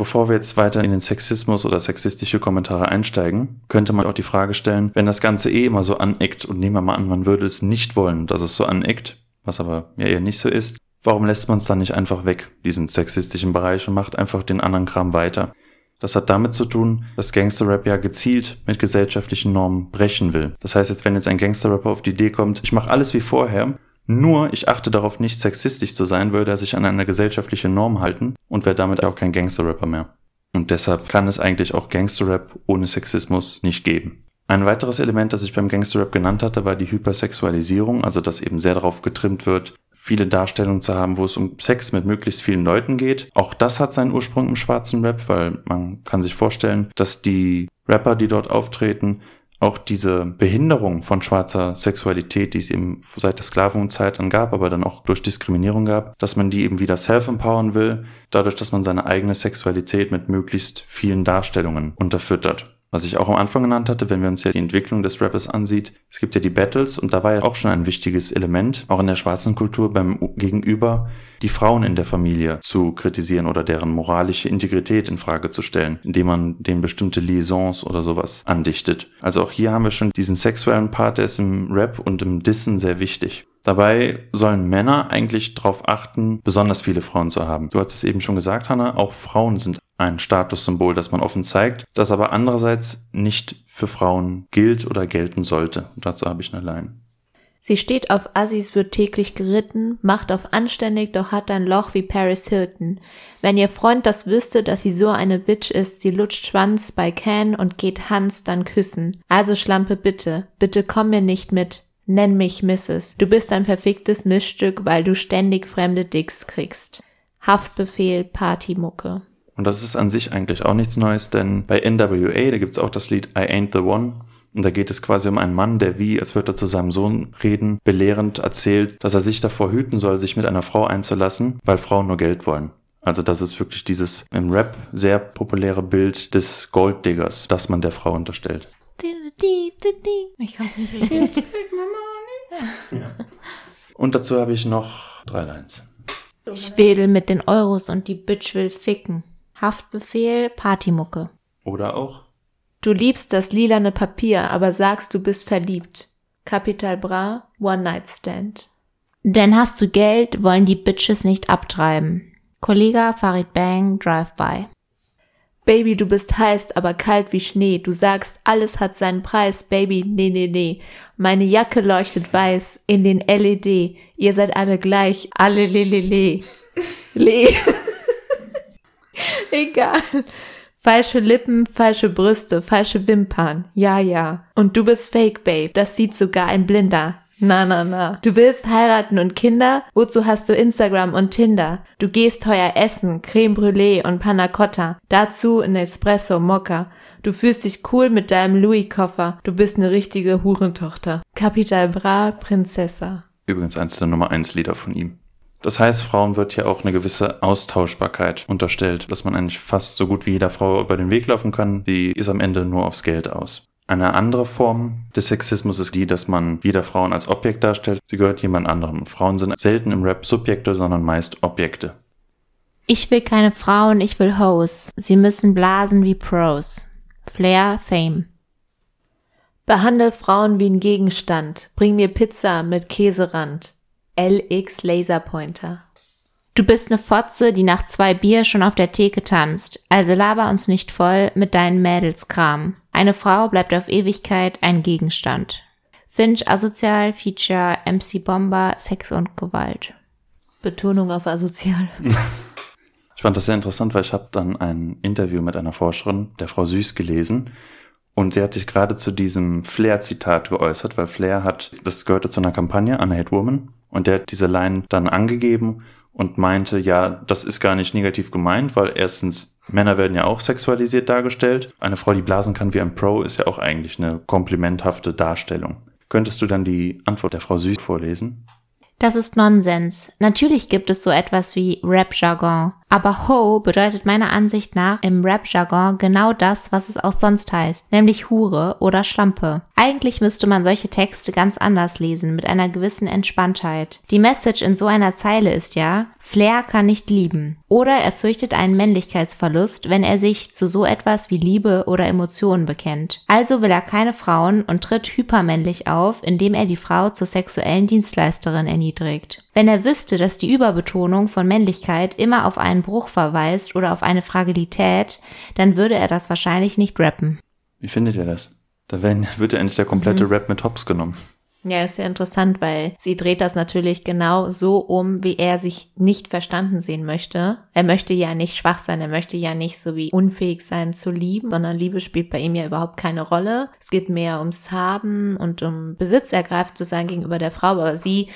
Bevor wir jetzt weiter in den Sexismus oder sexistische Kommentare einsteigen, könnte man auch die Frage stellen, wenn das Ganze eh immer so aneckt und nehmen wir mal an, man würde es nicht wollen, dass es so aneckt, was aber ja eher nicht so ist, warum lässt man es dann nicht einfach weg, diesen sexistischen Bereich und macht einfach den anderen Kram weiter? Das hat damit zu tun, dass Gangster-Rap ja gezielt mit gesellschaftlichen Normen brechen will. Das heißt jetzt, wenn jetzt ein Gangster-Rapper auf die Idee kommt, ich mache alles wie vorher, nur ich achte darauf nicht sexistisch zu sein, würde er sich an eine gesellschaftliche Norm halten und wäre damit auch kein Gangster-Rapper mehr. Und deshalb kann es eigentlich auch Gangster-Rap ohne Sexismus nicht geben. Ein weiteres Element, das ich beim Gangster-Rap genannt hatte, war die Hypersexualisierung, also dass eben sehr darauf getrimmt wird, viele Darstellungen zu haben, wo es um Sex mit möglichst vielen Leuten geht. Auch das hat seinen Ursprung im schwarzen Rap, weil man kann sich vorstellen, dass die Rapper, die dort auftreten, auch diese Behinderung von schwarzer Sexualität, die es eben seit der Sklavenzeit dann gab, aber dann auch durch Diskriminierung gab, dass man die eben wieder self-empowern will, dadurch, dass man seine eigene Sexualität mit möglichst vielen Darstellungen unterfüttert. Was ich auch am Anfang genannt hatte, wenn wir uns ja die Entwicklung des Rappers ansieht, es gibt ja die Battles und da war ja auch schon ein wichtiges Element, auch in der schwarzen Kultur beim Gegenüber, die Frauen in der Familie zu kritisieren oder deren moralische Integrität in Frage zu stellen, indem man denen bestimmte Liaisons oder sowas andichtet. Also auch hier haben wir schon diesen sexuellen Part, der ist im Rap und im Dissen sehr wichtig. Dabei sollen Männer eigentlich darauf achten, besonders viele Frauen zu haben. Du hast es eben schon gesagt, Hannah, auch Frauen sind ein Statussymbol, das man offen zeigt, das aber andererseits nicht für Frauen gilt oder gelten sollte. Dazu habe ich eine Line. Sie steht auf Assis, wird täglich geritten, macht auf anständig, doch hat ein Loch wie Paris Hilton. Wenn ihr Freund das wüsste, dass sie so eine Bitch ist, sie lutscht Schwanz bei Can und geht Hans dann küssen. Also Schlampe bitte, bitte komm mir nicht mit, nenn mich Mrs. Du bist ein perfektes Missstück, weil du ständig fremde Dicks kriegst. Haftbefehl, Partymucke. Und das ist an sich eigentlich auch nichts Neues, denn bei NWA, da gibt's auch das Lied I Ain't the One. Und da geht es quasi um einen Mann, der wie, als würde er zu seinem Sohn reden, belehrend erzählt, dass er sich davor hüten soll, sich mit einer Frau einzulassen, weil Frauen nur Geld wollen. Also das ist wirklich dieses im Rap sehr populäre Bild des Golddiggers, das man der Frau unterstellt. Ich kann's nicht richtig. Und dazu habe ich noch drei Lines. Ich wedel mit den Euros und die Bitch will ficken. Haftbefehl, Partymucke. Oder auch Du liebst das lilane Papier, aber sagst, du bist verliebt. Capital Bra, One Night Stand. Denn hast du Geld, wollen die Bitches nicht abtreiben. Kollega Farid Bang, Drive-By. Baby, du bist heiß, aber kalt wie Schnee. Du sagst, alles hat seinen Preis, Baby, nee, nee, nee. Meine Jacke leuchtet weiß in den LED. Ihr seid alle gleich, alle le, le, le. Le. Egal. Falsche Lippen, falsche Brüste, falsche Wimpern. Ja, ja. Und du bist Fake, Babe. Das sieht sogar ein Blinder. Na, na, na. Du willst heiraten und Kinder? Wozu hast du Instagram und Tinder? Du gehst teuer essen, Creme Brûlée und Panna Cotta. Dazu ein Espresso Mokka. Du fühlst dich cool mit deinem Louis-Koffer. Du bist eine richtige Hurentochter. Capital Bra, Prinzessa. übrigens eins der Nummer eins Lieder von ihm. Das heißt, Frauen wird hier auch eine gewisse Austauschbarkeit unterstellt, dass man eigentlich fast so gut wie jeder Frau über den Weg laufen kann, die ist am Ende nur aufs Geld aus. Eine andere Form des Sexismus ist die, dass man wieder Frauen als Objekt darstellt. Sie gehört jemand anderem. Frauen sind selten im Rap Subjekte, sondern meist Objekte. Ich will keine Frauen, ich will Hoes. Sie müssen blasen wie Pros. Flair, Fame. Behandle Frauen wie ein Gegenstand. Bring mir Pizza mit Käserand. LX Laserpointer. Du bist ne Fotze, die nach zwei Bier schon auf der Theke tanzt. Also laber uns nicht voll mit deinen Mädelskram. Eine Frau bleibt auf Ewigkeit ein Gegenstand. Finch asozial, Feature MC Bomber, Sex und Gewalt. Betonung auf asozial. Ich fand das sehr interessant, weil ich habe dann ein Interview mit einer Forscherin, der Frau Süß, gelesen. Und sie hat sich gerade zu diesem Flair-Zitat geäußert, weil Flair hat, das gehörte zu einer Kampagne, Anna Hate Woman, und der hat diese Line dann angegeben und meinte, ja, das ist gar nicht negativ gemeint, weil erstens Männer werden ja auch sexualisiert dargestellt. Eine Frau, die blasen kann wie ein Pro, ist ja auch eigentlich eine komplimenthafte Darstellung. Könntest du dann die Antwort der Frau Süß vorlesen? Das ist Nonsens. Natürlich gibt es so etwas wie Rap-Jargon. Aber Ho bedeutet meiner Ansicht nach im Rap-Jargon genau das, was es auch sonst heißt, nämlich Hure oder Schlampe. Eigentlich müsste man solche Texte ganz anders lesen, mit einer gewissen Entspanntheit. Die Message in so einer Zeile ist ja, Flair kann nicht lieben. Oder er fürchtet einen Männlichkeitsverlust, wenn er sich zu so etwas wie Liebe oder Emotionen bekennt. Also will er keine Frauen und tritt hypermännlich auf, indem er die Frau zur sexuellen Dienstleisterin erniedrigt. Wenn er wüsste, dass die Überbetonung von Männlichkeit immer auf einen Bruch verweist oder auf eine Fragilität, dann würde er das wahrscheinlich nicht rappen. Wie findet ihr das? Da werden, wird ja endlich der komplette mhm. Rap mit Hops genommen. Ja, ist ja interessant, weil sie dreht das natürlich genau so um, wie er sich nicht verstanden sehen möchte. Er möchte ja nicht schwach sein, er möchte ja nicht so wie unfähig sein zu lieben, sondern Liebe spielt bei ihm ja überhaupt keine Rolle. Es geht mehr ums Haben und um Besitz ergreift zu sein gegenüber der Frau, aber sie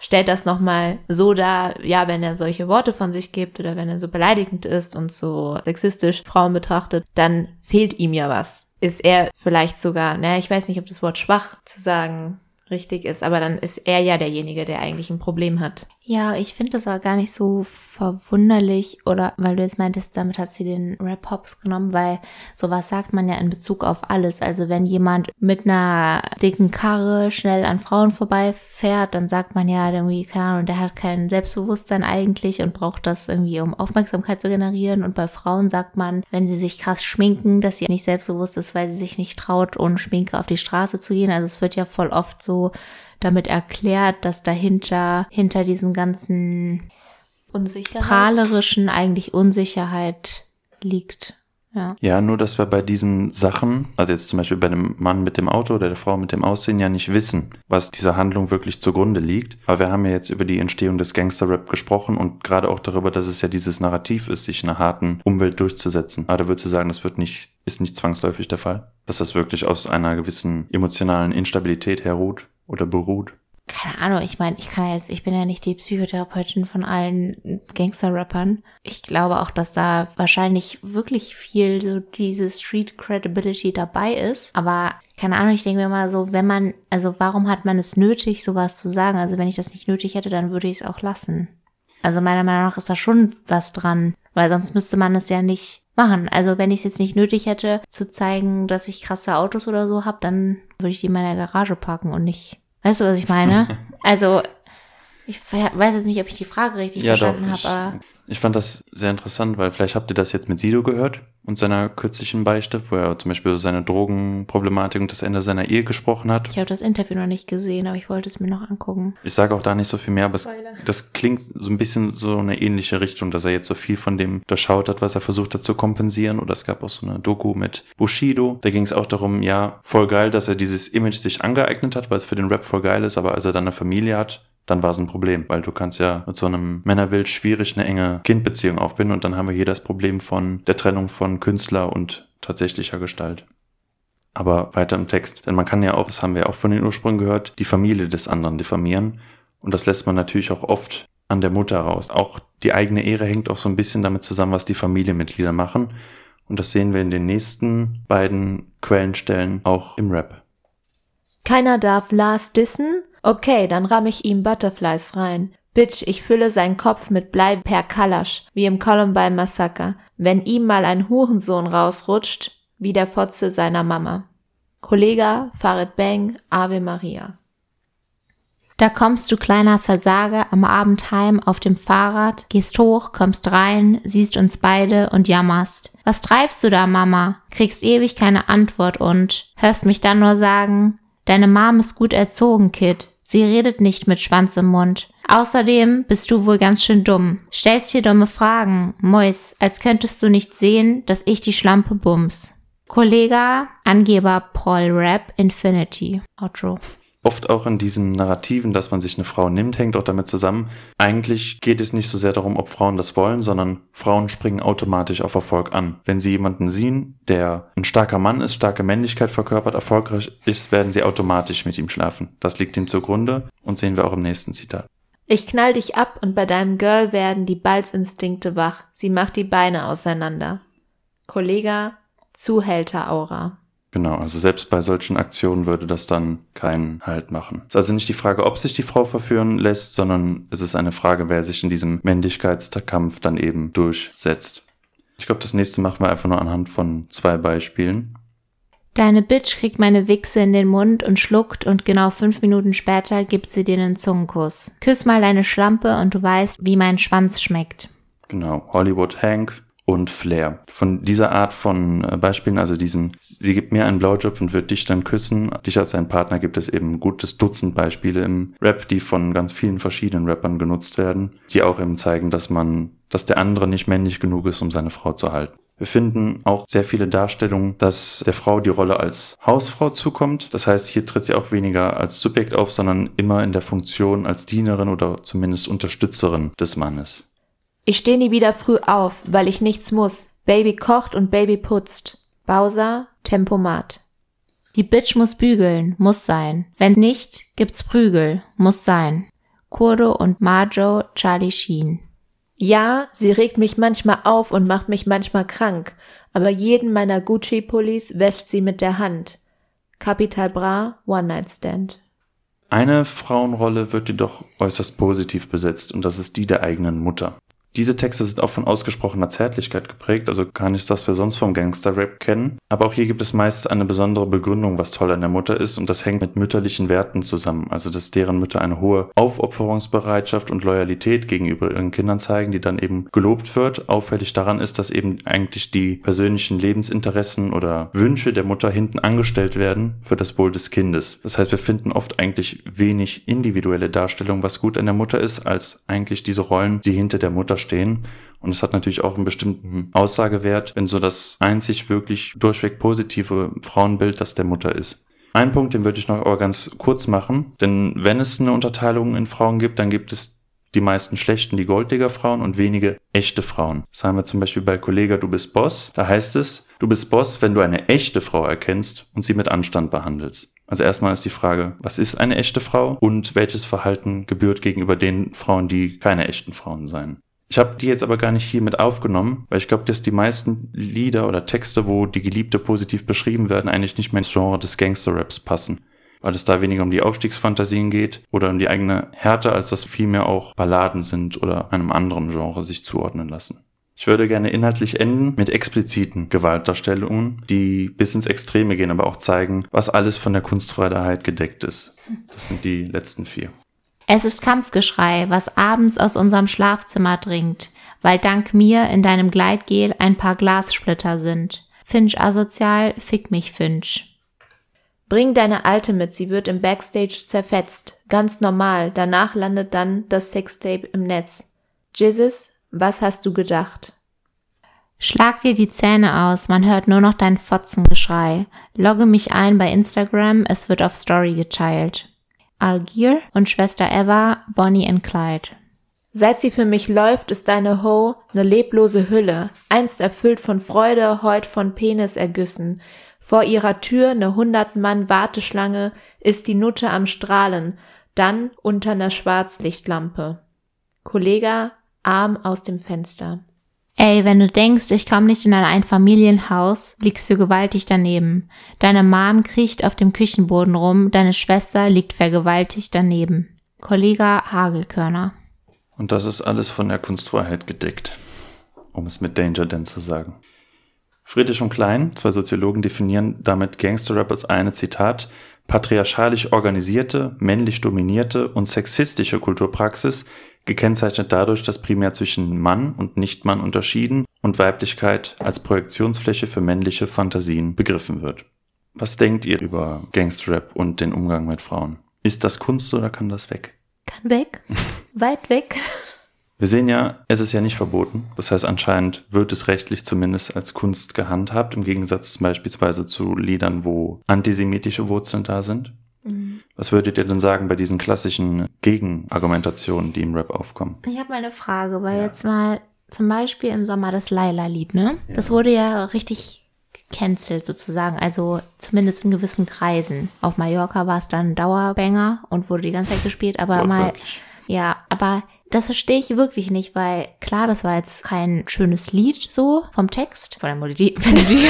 stellt das nochmal so dar, ja, wenn er solche Worte von sich gibt oder wenn er so beleidigend ist und so sexistisch Frauen betrachtet, dann fehlt ihm ja was. Ist er vielleicht sogar, naja, ich weiß nicht, ob das Wort schwach zu sagen richtig ist, aber dann ist er ja derjenige, der eigentlich ein Problem hat. Ja, ich finde das aber gar nicht so verwunderlich oder weil du jetzt meintest, damit hat sie den Rap Hops genommen, weil sowas sagt man ja in Bezug auf alles. Also wenn jemand mit einer dicken Karre schnell an Frauen vorbeifährt, dann sagt man ja irgendwie, keine Ahnung, der hat kein Selbstbewusstsein eigentlich und braucht das irgendwie, um Aufmerksamkeit zu generieren. Und bei Frauen sagt man, wenn sie sich krass schminken, dass sie nicht selbstbewusst ist, weil sie sich nicht traut, ohne Schminke auf die Straße zu gehen. Also es wird ja voll oft so damit erklärt, dass dahinter, hinter diesem ganzen Unsicherheit. prahlerischen eigentlich Unsicherheit liegt. Ja. ja, nur dass wir bei diesen Sachen, also jetzt zum Beispiel bei dem Mann mit dem Auto oder der Frau mit dem Aussehen, ja nicht wissen, was dieser Handlung wirklich zugrunde liegt. Aber wir haben ja jetzt über die Entstehung des Gangster-Rap gesprochen und gerade auch darüber, dass es ja dieses Narrativ ist, sich in einer harten Umwelt durchzusetzen. Aber da würdest du sagen, das wird nicht, ist nicht zwangsläufig der Fall? Dass das wirklich aus einer gewissen emotionalen Instabilität herruht? Oder beruht? Keine Ahnung, ich meine, ich kann jetzt, ich bin ja nicht die Psychotherapeutin von allen Gangster-Rappern. Ich glaube auch, dass da wahrscheinlich wirklich viel so diese Street Credibility dabei ist. Aber keine Ahnung, ich denke mir mal so, wenn man, also warum hat man es nötig, sowas zu sagen? Also wenn ich das nicht nötig hätte, dann würde ich es auch lassen. Also meiner Meinung nach ist da schon was dran, weil sonst müsste man es ja nicht machen. Also wenn ich es jetzt nicht nötig hätte, zu zeigen, dass ich krasse Autos oder so habe, dann würde ich die in meiner Garage parken und nicht. Weißt du, was ich meine? also ich weiß jetzt nicht, ob ich die Frage richtig ja, verstanden habe, aber ich fand das sehr interessant, weil vielleicht habt ihr das jetzt mit Sido gehört und seiner kürzlichen Beichte, wo er zum Beispiel seine Drogenproblematik und das Ende seiner Ehe gesprochen hat. Ich habe das Interview noch nicht gesehen, aber ich wollte es mir noch angucken. Ich sage auch da nicht so viel mehr, aber es, das klingt so ein bisschen so eine ähnliche Richtung, dass er jetzt so viel von dem durchschaut hat, was er versucht hat zu kompensieren. Oder es gab auch so eine Doku mit Bushido. Da ging es auch darum, ja, voll geil, dass er dieses Image sich angeeignet hat, weil es für den Rap voll geil ist, aber als er dann eine Familie hat, dann war es ein Problem, weil du kannst ja mit so einem Männerbild schwierig eine enge Kindbeziehung aufbinden und dann haben wir hier das Problem von der Trennung von Künstler und tatsächlicher Gestalt. Aber weiter im Text, denn man kann ja auch, das haben wir auch von den Ursprüngen gehört, die Familie des anderen diffamieren und das lässt man natürlich auch oft an der Mutter raus. Auch die eigene Ehre hängt auch so ein bisschen damit zusammen, was die Familienmitglieder machen und das sehen wir in den nächsten beiden Quellenstellen auch im Rap. Keiner darf Lars dissen, Okay, dann ramm ich ihm Butterflies rein. Bitch, ich fülle seinen Kopf mit Blei per Kalasch, wie im Columbine Massaker, wenn ihm mal ein Hurensohn rausrutscht, wie der Fotze seiner Mama. Kollega, Farid Bang, Ave Maria. Da kommst du kleiner Versager am Abend heim auf dem Fahrrad, gehst hoch, kommst rein, siehst uns beide und jammerst. Was treibst du da, Mama? Kriegst ewig keine Antwort und hörst mich dann nur sagen, deine Mom ist gut erzogen, Kid. Sie redet nicht mit Schwanz im Mund. Außerdem bist du wohl ganz schön dumm. Stellst hier dumme Fragen, Mäus, als könntest du nicht sehen, dass ich die Schlampe bums. Kollega, Angeber Paul Rap Infinity. Outro. Oft auch in diesen Narrativen, dass man sich eine Frau nimmt, hängt auch damit zusammen. Eigentlich geht es nicht so sehr darum, ob Frauen das wollen, sondern Frauen springen automatisch auf Erfolg an. Wenn sie jemanden sehen, der ein starker Mann ist, starke Männlichkeit verkörpert, erfolgreich ist, werden sie automatisch mit ihm schlafen. Das liegt ihm zugrunde und sehen wir auch im nächsten Zitat. Ich knall dich ab und bei deinem Girl werden die Balzinstinkte wach. Sie macht die Beine auseinander. Kollega, Zuhälter-Aura. Genau, also selbst bei solchen Aktionen würde das dann keinen Halt machen. Es ist also nicht die Frage, ob sich die Frau verführen lässt, sondern es ist eine Frage, wer sich in diesem Männlichkeitskampf dann eben durchsetzt. Ich glaube, das nächste machen wir einfach nur anhand von zwei Beispielen. Deine Bitch kriegt meine Wichse in den Mund und schluckt und genau fünf Minuten später gibt sie dir einen Zungenkuss. Küss mal deine Schlampe und du weißt, wie mein Schwanz schmeckt. Genau, Hollywood Hank und Flair. Von dieser Art von äh, Beispielen, also diesen, sie gibt mir einen Blowjob und wird dich dann küssen, dich als seinen Partner, gibt es eben gutes Dutzend Beispiele im Rap, die von ganz vielen verschiedenen Rappern genutzt werden, die auch eben zeigen, dass man, dass der andere nicht männlich genug ist, um seine Frau zu halten. Wir finden auch sehr viele Darstellungen, dass der Frau die Rolle als Hausfrau zukommt. Das heißt, hier tritt sie auch weniger als Subjekt auf, sondern immer in der Funktion als Dienerin oder zumindest Unterstützerin des Mannes. Ich steh nie wieder früh auf, weil ich nichts muss. Baby kocht und Baby putzt. Bowser, Tempomat. Die Bitch muss bügeln, muss sein. Wenn nicht, gibt's Prügel, muss sein. Kurdo und Marjo, Charlie Sheen. Ja, sie regt mich manchmal auf und macht mich manchmal krank, aber jeden meiner Gucci-Pullis wäscht sie mit der Hand. Capital Bra, One Night Stand. Eine Frauenrolle wird jedoch äußerst positiv besetzt und das ist die der eigenen Mutter. Diese Texte sind auch von ausgesprochener Zärtlichkeit geprägt, also gar nicht das, wir sonst vom Gangster-Rap kennen. Aber auch hier gibt es meist eine besondere Begründung, was toll an der Mutter ist, und das hängt mit mütterlichen Werten zusammen. Also, dass deren Mütter eine hohe Aufopferungsbereitschaft und Loyalität gegenüber ihren Kindern zeigen, die dann eben gelobt wird. Auffällig daran ist, dass eben eigentlich die persönlichen Lebensinteressen oder Wünsche der Mutter hinten angestellt werden für das Wohl des Kindes. Das heißt, wir finden oft eigentlich wenig individuelle Darstellung, was gut an der Mutter ist, als eigentlich diese Rollen, die hinter der Mutter stehen. Und es hat natürlich auch einen bestimmten Aussagewert, wenn so das einzig wirklich durchweg positive Frauenbild das der Mutter ist. Ein Punkt, den würde ich noch aber ganz kurz machen, denn wenn es eine Unterteilung in Frauen gibt, dann gibt es die meisten schlechten, die Golddigger-Frauen und wenige echte Frauen. Das haben wir zum Beispiel bei Kollega Du bist Boss. Da heißt es, du bist Boss, wenn du eine echte Frau erkennst und sie mit Anstand behandelst. Also erstmal ist die Frage, was ist eine echte Frau und welches Verhalten gebührt gegenüber den Frauen, die keine echten Frauen seien. Ich habe die jetzt aber gar nicht hier mit aufgenommen, weil ich glaube, dass die meisten Lieder oder Texte, wo die Geliebte positiv beschrieben werden, eigentlich nicht mehr ins Genre des Gangster-Raps passen. Weil es da weniger um die Aufstiegsfantasien geht oder um die eigene Härte, als dass vielmehr auch Balladen sind oder einem anderen Genre sich zuordnen lassen. Ich würde gerne inhaltlich enden mit expliziten Gewaltdarstellungen, die bis ins Extreme gehen, aber auch zeigen, was alles von der Kunstfreiheit gedeckt ist. Das sind die letzten vier. Es ist Kampfgeschrei, was abends aus unserem Schlafzimmer dringt, weil dank mir in deinem Gleitgel ein paar Glassplitter sind. Finch asozial, fick mich Finch. Bring deine Alte mit, sie wird im Backstage zerfetzt. Ganz normal, danach landet dann das Sextape im Netz. Jesus, was hast du gedacht? Schlag dir die Zähne aus, man hört nur noch dein Fotzengeschrei. Logge mich ein bei Instagram, es wird auf Story geteilt. Algier und Schwester Eva, Bonnie und Clyde. Seit sie für mich läuft, ist deine Ho ne leblose Hülle, einst erfüllt von Freude, heut von Penisergüssen. Vor ihrer Tür ne hundert Mann Warteschlange ist die Nutte am Strahlen, dann unter ner Schwarzlichtlampe. Kollega, Arm aus dem Fenster. Ey, wenn du denkst, ich komm nicht in ein Einfamilienhaus, liegst du gewaltig daneben. Deine Mom kriecht auf dem Küchenboden rum, deine Schwester liegt vergewaltigt daneben. Kollege Hagelkörner. Und das ist alles von der Kunstfreiheit gedeckt, um es mit Danger denn zu sagen. Friedrich und Klein, zwei Soziologen, definieren damit Gangster-Rap als eine, Zitat, patriarchalisch organisierte, männlich dominierte und sexistische Kulturpraxis, gekennzeichnet dadurch, dass primär zwischen Mann und Nicht-Mann unterschieden und Weiblichkeit als Projektionsfläche für männliche Fantasien begriffen wird. Was denkt ihr über Gangsterrap und den Umgang mit Frauen? Ist das Kunst oder kann das weg? Kann weg. Weit weg. Wir sehen ja, es ist ja nicht verboten. Das heißt, anscheinend wird es rechtlich zumindest als Kunst gehandhabt, im Gegensatz beispielsweise zu Liedern, wo antisemitische Wurzeln da sind. Mhm. Was würdet ihr denn sagen bei diesen klassischen Gegenargumentationen, die im Rap aufkommen? Ich habe mal eine Frage, weil ja. jetzt mal zum Beispiel im Sommer das Laila-Lied, ne? Ja. Das wurde ja richtig gecancelt sozusagen, also zumindest in gewissen Kreisen. Auf Mallorca war es dann Dauerbanger und wurde die ganze Zeit gespielt, aber mal, ja, aber das verstehe ich wirklich nicht, weil klar, das war jetzt kein schönes Lied so vom Text, von der Melodie, Melodie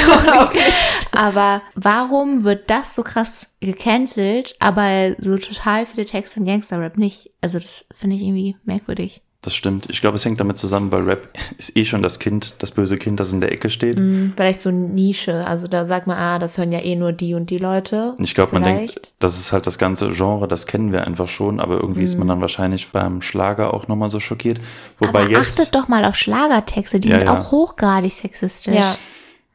aber warum wird das so krass gecancelt, aber so total viele Texte in Gangster-Rap nicht? Also das finde ich irgendwie merkwürdig. Das stimmt. Ich glaube, es hängt damit zusammen, weil Rap ist eh schon das Kind, das böse Kind, das in der Ecke steht. Mm, vielleicht so Nische. Also da sagt man, ah, das hören ja eh nur die und die Leute. Ich glaube, man denkt, das ist halt das ganze Genre, das kennen wir einfach schon, aber irgendwie mm. ist man mhm. dann wahrscheinlich beim Schlager auch nochmal so schockiert. Wobei aber jetzt. Achtet doch mal auf Schlagertexte, die ja, sind ja. auch hochgradig sexistisch. Ja.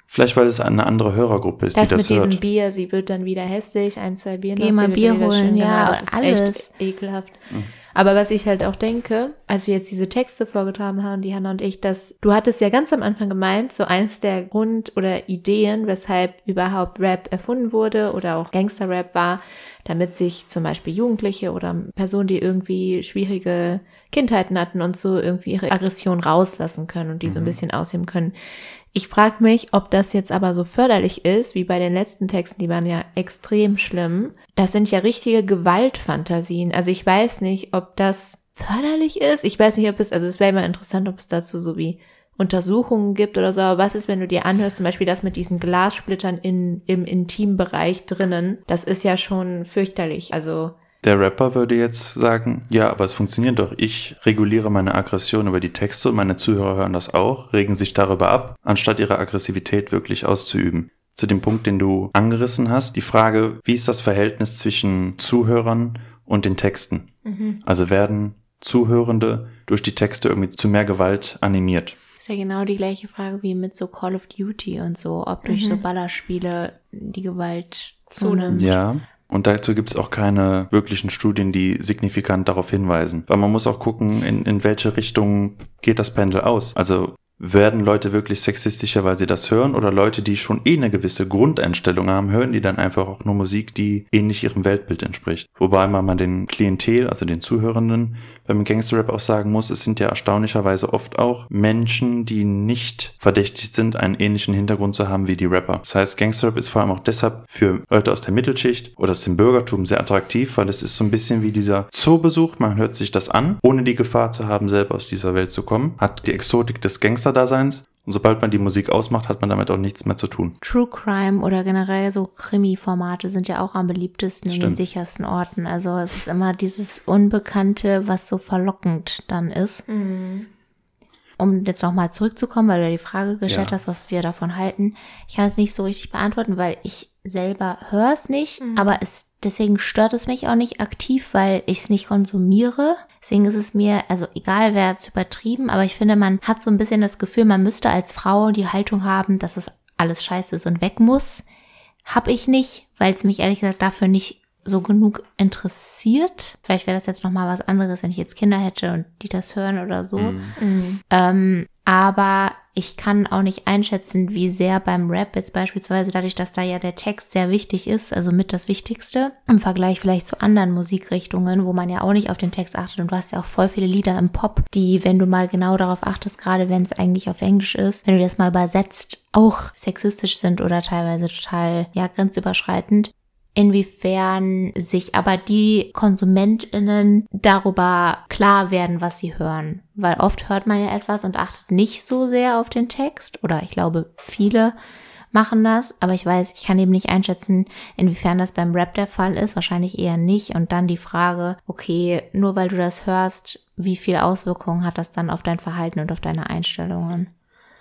Vielleicht, weil es eine andere Hörergruppe ist, das die das mit hört. diesem Bier, sie wird dann wieder hässlich, ein, zwei Bier Geh mal Bier holen, ja, das ist alles. echt ekelhaft. Mhm. Aber was ich halt auch denke, als wir jetzt diese Texte vorgetragen haben, die Hanna und ich, dass du hattest ja ganz am Anfang gemeint, so eins der Grund oder Ideen, weshalb überhaupt Rap erfunden wurde oder auch Gangster-Rap war, damit sich zum Beispiel Jugendliche oder Personen, die irgendwie schwierige Kindheiten hatten und so irgendwie ihre Aggression rauslassen können und die mhm. so ein mhm. bisschen ausheben können. Ich frage mich, ob das jetzt aber so förderlich ist, wie bei den letzten Texten, die waren ja extrem schlimm. Das sind ja richtige Gewaltfantasien. Also ich weiß nicht, ob das förderlich ist. Ich weiß nicht, ob es, also es wäre immer interessant, ob es dazu so wie Untersuchungen gibt oder so. Aber was ist, wenn du dir anhörst, zum Beispiel das mit diesen Glassplittern in, im Intimbereich drinnen? Das ist ja schon fürchterlich. Also der Rapper würde jetzt sagen, ja, aber es funktioniert doch. Ich reguliere meine Aggression über die Texte und meine Zuhörer hören das auch, regen sich darüber ab, anstatt ihre Aggressivität wirklich auszuüben. Zu dem Punkt, den du angerissen hast, die Frage, wie ist das Verhältnis zwischen Zuhörern und den Texten? Mhm. Also werden Zuhörende durch die Texte irgendwie zu mehr Gewalt animiert? ist ja genau die gleiche Frage wie mit so Call of Duty und so, ob durch mhm. so Ballerspiele die Gewalt zunimmt. Ja, und dazu gibt es auch keine wirklichen Studien, die signifikant darauf hinweisen. Weil man muss auch gucken, in, in welche Richtung geht das Pendel aus. Also werden Leute wirklich sexistischer, weil sie das hören oder Leute, die schon eh eine gewisse Grundeinstellung haben, hören die dann einfach auch nur Musik, die ähnlich ihrem Weltbild entspricht. Wobei man mal den Klientel, also den Zuhörenden beim Gangsterrap auch sagen muss, es sind ja erstaunlicherweise oft auch Menschen, die nicht verdächtigt sind, einen ähnlichen Hintergrund zu haben wie die Rapper. Das heißt, Gangsterrap ist vor allem auch deshalb für Leute aus der Mittelschicht oder aus dem Bürgertum sehr attraktiv, weil es ist so ein bisschen wie dieser Zoobesuch, man hört sich das an, ohne die Gefahr zu haben, selber aus dieser Welt zu kommen, hat die Exotik des Gangster Gangster-Daseins. Und sobald man die Musik ausmacht, hat man damit auch nichts mehr zu tun. True Crime oder generell so Krimi-Formate sind ja auch am beliebtesten Stimmt. in den sichersten Orten. Also es ist immer dieses Unbekannte, was so verlockend dann ist. Mhm. Um jetzt nochmal zurückzukommen, weil du die Frage gestellt ja. hast, was wir davon halten. Ich kann es nicht so richtig beantworten, weil ich selber höre es nicht, mhm. aber es deswegen stört es mich auch nicht aktiv, weil ich es nicht konsumiere. Deswegen ist es mir, also egal wer es übertrieben, aber ich finde, man hat so ein bisschen das Gefühl, man müsste als Frau die Haltung haben, dass es alles scheiße ist und weg muss. Hab ich nicht, weil es mich ehrlich gesagt dafür nicht so genug interessiert. Vielleicht wäre das jetzt nochmal was anderes, wenn ich jetzt Kinder hätte und die das hören oder so. Mhm. Ähm, aber ich kann auch nicht einschätzen, wie sehr beim Rap jetzt beispielsweise, dadurch, dass da ja der Text sehr wichtig ist, also mit das Wichtigste, im Vergleich vielleicht zu anderen Musikrichtungen, wo man ja auch nicht auf den Text achtet. Und du hast ja auch voll viele Lieder im Pop, die, wenn du mal genau darauf achtest, gerade wenn es eigentlich auf Englisch ist, wenn du das mal übersetzt, auch sexistisch sind oder teilweise total, ja, grenzüberschreitend inwiefern sich aber die KonsumentInnen darüber klar werden, was sie hören. Weil oft hört man ja etwas und achtet nicht so sehr auf den Text oder ich glaube viele machen das, aber ich weiß, ich kann eben nicht einschätzen, inwiefern das beim Rap der Fall ist, wahrscheinlich eher nicht. Und dann die Frage, okay, nur weil du das hörst, wie viel Auswirkungen hat das dann auf dein Verhalten und auf deine Einstellungen?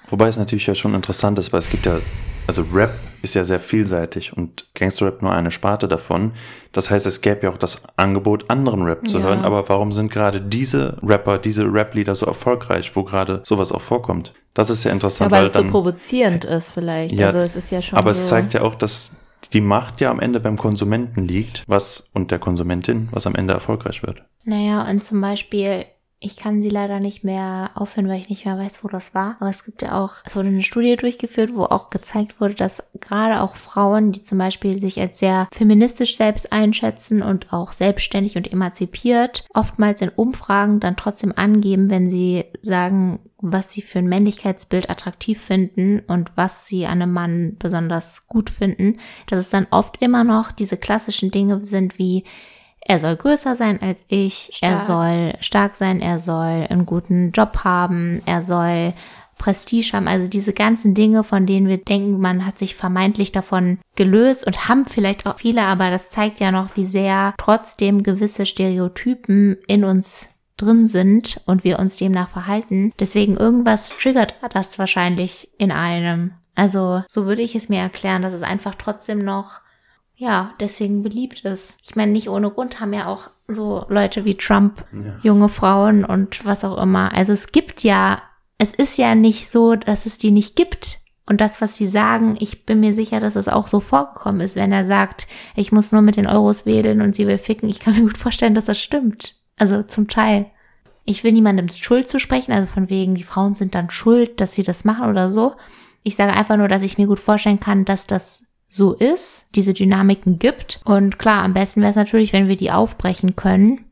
Wobei es natürlich ja schon interessant ist, weil es gibt ja also Rap ist ja sehr vielseitig und Gangster-Rap nur eine Sparte davon. Das heißt, es gäbe ja auch das Angebot, anderen Rap zu ja. hören. Aber warum sind gerade diese Rapper, diese Rap-Lieder so erfolgreich, wo gerade sowas auch vorkommt? Das ist ja interessant. Ja, weil, weil es dann, so provozierend ist vielleicht. Ja, also es ist ja schon Aber so es zeigt ja auch, dass die Macht ja am Ende beim Konsumenten liegt, was und der Konsumentin, was am Ende erfolgreich wird. Naja, und zum Beispiel Ich kann sie leider nicht mehr aufhören, weil ich nicht mehr weiß, wo das war. Aber es gibt ja auch, es wurde eine Studie durchgeführt, wo auch gezeigt wurde, dass gerade auch Frauen, die zum Beispiel sich als sehr feministisch selbst einschätzen und auch selbstständig und emanzipiert, oftmals in Umfragen dann trotzdem angeben, wenn sie sagen, was sie für ein Männlichkeitsbild attraktiv finden und was sie an einem Mann besonders gut finden, dass es dann oft immer noch diese klassischen Dinge sind wie er soll größer sein als ich, stark. er soll stark sein, er soll einen guten Job haben, er soll Prestige haben, also diese ganzen Dinge, von denen wir denken, man hat sich vermeintlich davon gelöst und haben vielleicht auch viele, aber das zeigt ja noch, wie sehr trotzdem gewisse Stereotypen in uns drin sind und wir uns demnach verhalten. Deswegen irgendwas triggert das wahrscheinlich in einem. Also so würde ich es mir erklären, dass es einfach trotzdem noch ja, deswegen beliebt ist. Ich meine, nicht ohne Grund haben ja auch so Leute wie Trump ja. junge Frauen und was auch immer. Also es gibt ja, es ist ja nicht so, dass es die nicht gibt. Und das, was sie sagen, ich bin mir sicher, dass es auch so vorgekommen ist, wenn er sagt, ich muss nur mit den Euros wedeln und sie will ficken. Ich kann mir gut vorstellen, dass das stimmt. Also zum Teil. Ich will niemandem Schuld zu sprechen, also von wegen, die Frauen sind dann schuld, dass sie das machen oder so. Ich sage einfach nur, dass ich mir gut vorstellen kann, dass das so ist, diese Dynamiken gibt. Und klar, am besten wäre es natürlich, wenn wir die aufbrechen können.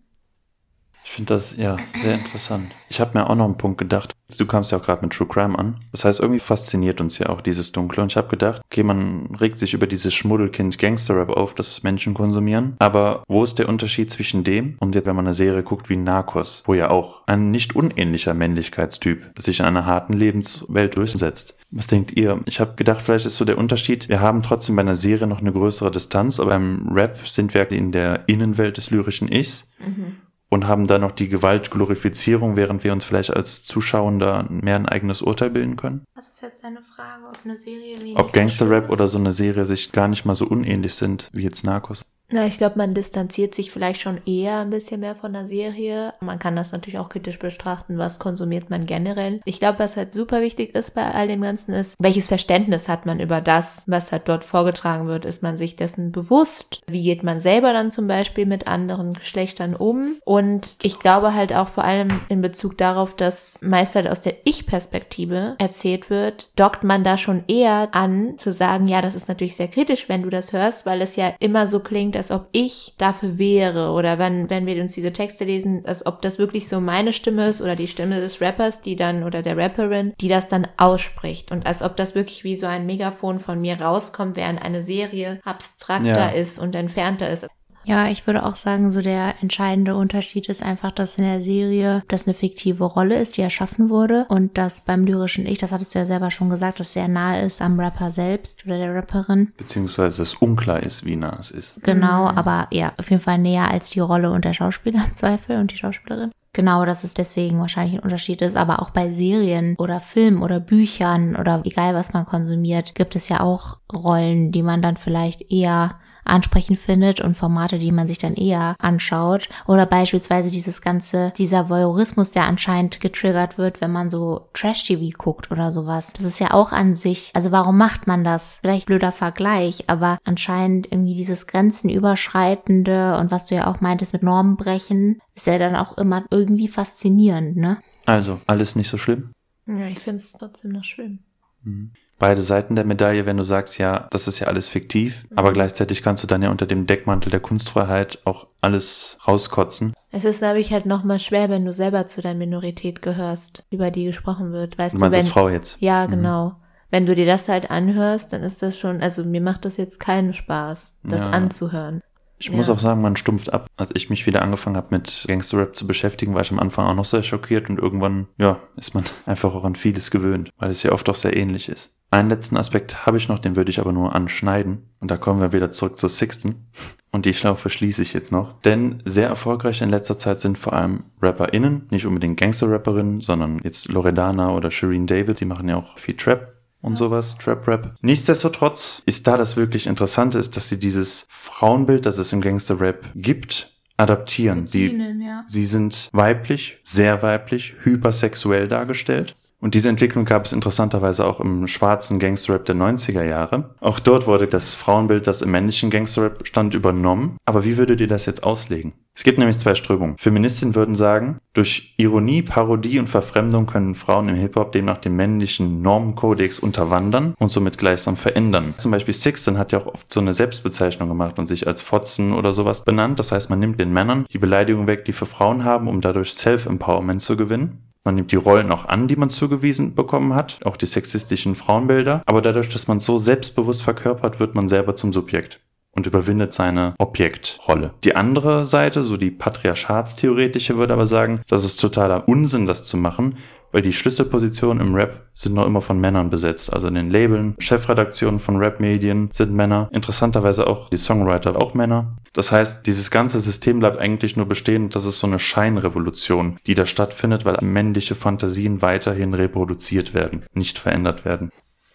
Ich finde das ja sehr interessant. Ich habe mir auch noch einen Punkt gedacht. Du kamst ja auch gerade mit True Crime an. Das heißt, irgendwie fasziniert uns ja auch dieses Dunkle. Und ich habe gedacht, okay, man regt sich über dieses Schmuddelkind Gangster-Rap auf, das Menschen konsumieren. Aber wo ist der Unterschied zwischen dem und jetzt, wenn man eine Serie guckt wie Narcos, wo ja auch ein nicht unähnlicher Männlichkeitstyp sich in einer harten Lebenswelt durchsetzt? Was denkt ihr? Ich habe gedacht, vielleicht ist so der Unterschied, wir haben trotzdem bei einer Serie noch eine größere Distanz, aber beim Rap sind wir in der Innenwelt des lyrischen Ichs. Mhm und haben da noch die Gewaltglorifizierung, während wir uns vielleicht als Zuschauender mehr ein eigenes Urteil bilden können? Was ist jetzt deine Frage, ob eine Serie wie Ob Gangster-Rap oder so eine Serie sich gar nicht mal so unähnlich sind wie jetzt Narcos? Na, ich glaube, man distanziert sich vielleicht schon eher ein bisschen mehr von der Serie. Man kann das natürlich auch kritisch betrachten, was konsumiert man generell. Ich glaube, was halt super wichtig ist bei all dem Ganzen ist, welches Verständnis hat man über das, was halt dort vorgetragen wird. Ist man sich dessen bewusst? Wie geht man selber dann zum Beispiel mit anderen Geschlechtern um? Und ich glaube halt auch vor allem in Bezug darauf, dass meist halt aus der Ich-Perspektive erzählt wird, dockt man da schon eher an zu sagen, ja, das ist natürlich sehr kritisch, wenn du das hörst, weil es ja immer so klingt, als ob ich dafür wäre oder wenn, wenn wir uns diese Texte lesen, als ob das wirklich so meine Stimme ist oder die Stimme des Rappers, die dann oder der Rapperin, die das dann ausspricht und als ob das wirklich wie so ein Megafon von mir rauskommt, während eine Serie abstrakter ja. ist und entfernter ist. Ja, ich würde auch sagen, so der entscheidende Unterschied ist einfach, dass in der Serie das eine fiktive Rolle ist, die erschaffen wurde und dass beim lyrischen Ich, das hattest du ja selber schon gesagt, dass sehr nahe ist am Rapper selbst oder der Rapperin. Beziehungsweise es unklar ist, wie nah es ist. Genau, mhm. aber ja, auf jeden Fall näher als die Rolle und der Schauspieler im Zweifel und die Schauspielerin. Genau, dass es deswegen wahrscheinlich ein Unterschied ist, aber auch bei Serien oder Filmen oder Büchern oder egal was man konsumiert, gibt es ja auch Rollen, die man dann vielleicht eher ansprechend findet und Formate, die man sich dann eher anschaut. Oder beispielsweise dieses ganze, dieser Voyeurismus, der anscheinend getriggert wird, wenn man so Trash-TV guckt oder sowas. Das ist ja auch an sich, also warum macht man das? Vielleicht blöder Vergleich, aber anscheinend irgendwie dieses Grenzenüberschreitende und was du ja auch meintest mit Normenbrechen, ist ja dann auch immer irgendwie faszinierend, ne? Also, alles nicht so schlimm? Ja, ich finde es trotzdem noch schlimm. Mhm beide Seiten der Medaille, wenn du sagst, ja, das ist ja alles fiktiv, mhm. aber gleichzeitig kannst du dann ja unter dem Deckmantel der Kunstfreiheit auch alles rauskotzen. Es ist, glaube ich, halt nochmal schwer, wenn du selber zu der Minorität gehörst, über die gesprochen wird. Weißt du, meinst du, wenn, als Frau jetzt? Ja, mhm. genau. Mhm. Wenn du dir das halt anhörst, dann ist das schon, also mir macht das jetzt keinen Spaß, das ja. anzuhören. Ich ja. muss auch sagen, man stumpft ab. Als ich mich wieder angefangen habe, mit Gangster-Rap zu beschäftigen, war ich am Anfang auch noch sehr schockiert und irgendwann, ja, ist man einfach auch an vieles gewöhnt, weil es ja oft auch sehr ähnlich ist. Einen letzten Aspekt habe ich noch, den würde ich aber nur anschneiden. Und da kommen wir wieder zurück zur Sixten. Und die Schlaufe schließe ich jetzt noch. Denn sehr erfolgreich in letzter Zeit sind vor allem RapperInnen, nicht unbedingt Gangster-Rapperinnen, sondern jetzt Loredana oder Shireen David, die machen ja auch viel Trap und sowas, Trap Rap. Nichtsdestotrotz ist da das wirklich Interessante ist, dass sie dieses Frauenbild, das es im Gangster Rap gibt, adaptieren. Sie, ja. sie sind weiblich, sehr weiblich, hypersexuell dargestellt Und diese Entwicklung gab es interessanterweise auch im schwarzen Gangsterrap der 90er Jahre. Auch dort wurde das Frauenbild, das im männlichen Gangsterrap stand, übernommen. Aber wie würdet ihr das jetzt auslegen? Es gibt nämlich zwei Strömungen. Feministinnen würden sagen, durch Ironie, Parodie und Verfremdung können Frauen im Hip-Hop demnach den männlichen Normenkodex unterwandern und somit gleichsam verändern. Zum Beispiel Sixten hat ja auch oft so eine Selbstbezeichnung gemacht und sich als Fotzen oder sowas benannt. Das heißt, man nimmt den Männern die Beleidigung weg, die für Frauen haben, um dadurch Self-Empowerment zu gewinnen. Man nimmt die Rollen auch an, die man zugewiesen bekommen hat, auch die sexistischen Frauenbilder. Aber dadurch, dass man so selbstbewusst verkörpert, wird man selber zum Subjekt und überwindet seine Objektrolle. Die andere Seite, so die Patriarchatstheoretische, würde aber sagen, das ist totaler Unsinn, das zu machen, weil die Schlüsselpositionen im Rap sind noch immer von Männern besetzt. Also in den Labeln, Chefredaktionen von Rap-Medien sind Männer. Interessanterweise auch die Songwriter auch Männer. Das heißt, dieses ganze System bleibt eigentlich nur bestehen. Das ist so eine Scheinrevolution, die da stattfindet, weil männliche Fantasien weiterhin reproduziert werden, nicht verändert werden.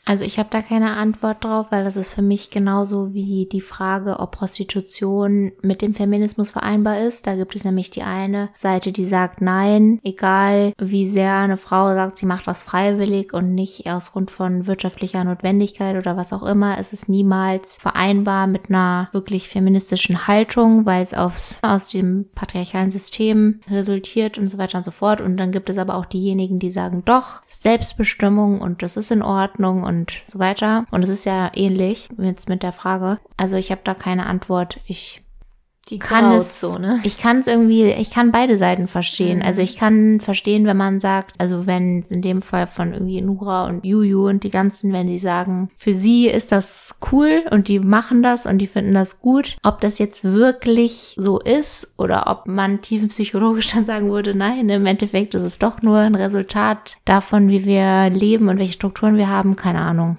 Also ich habe da keine Antwort drauf, weil das ist für mich genauso wie die Frage, ob Prostitution mit dem Feminismus vereinbar ist. Da gibt es nämlich die eine Seite, die sagt nein, egal wie sehr eine Frau sagt, sie macht was freiwillig und nicht aus Grund von wirtschaftlicher Notwendigkeit oder was auch immer, ist es niemals vereinbar mit einer wirklich feministischen Haltung, weil es aufs, aus dem patriarchalen System resultiert und so weiter und so fort. Und dann gibt es aber auch diejenigen, die sagen, doch, Selbstbestimmung und das ist in Ordnung und so weiter. Und es ist ja ähnlich jetzt mit der Frage. Also ich habe da keine Antwort. Ich Die kann es so, ne? Ich kann es irgendwie, ich kann beide Seiten verstehen. Mhm. Also ich kann verstehen, wenn man sagt, also wenn in dem Fall von irgendwie Nura und Juju und die ganzen, wenn die sagen, für sie ist das cool und die machen das und die finden das gut. Ob das jetzt wirklich so ist oder ob man tiefenpsychologisch dann sagen würde, nein, im Endeffekt ist es doch nur ein Resultat davon, wie wir leben und welche Strukturen wir haben, keine Ahnung.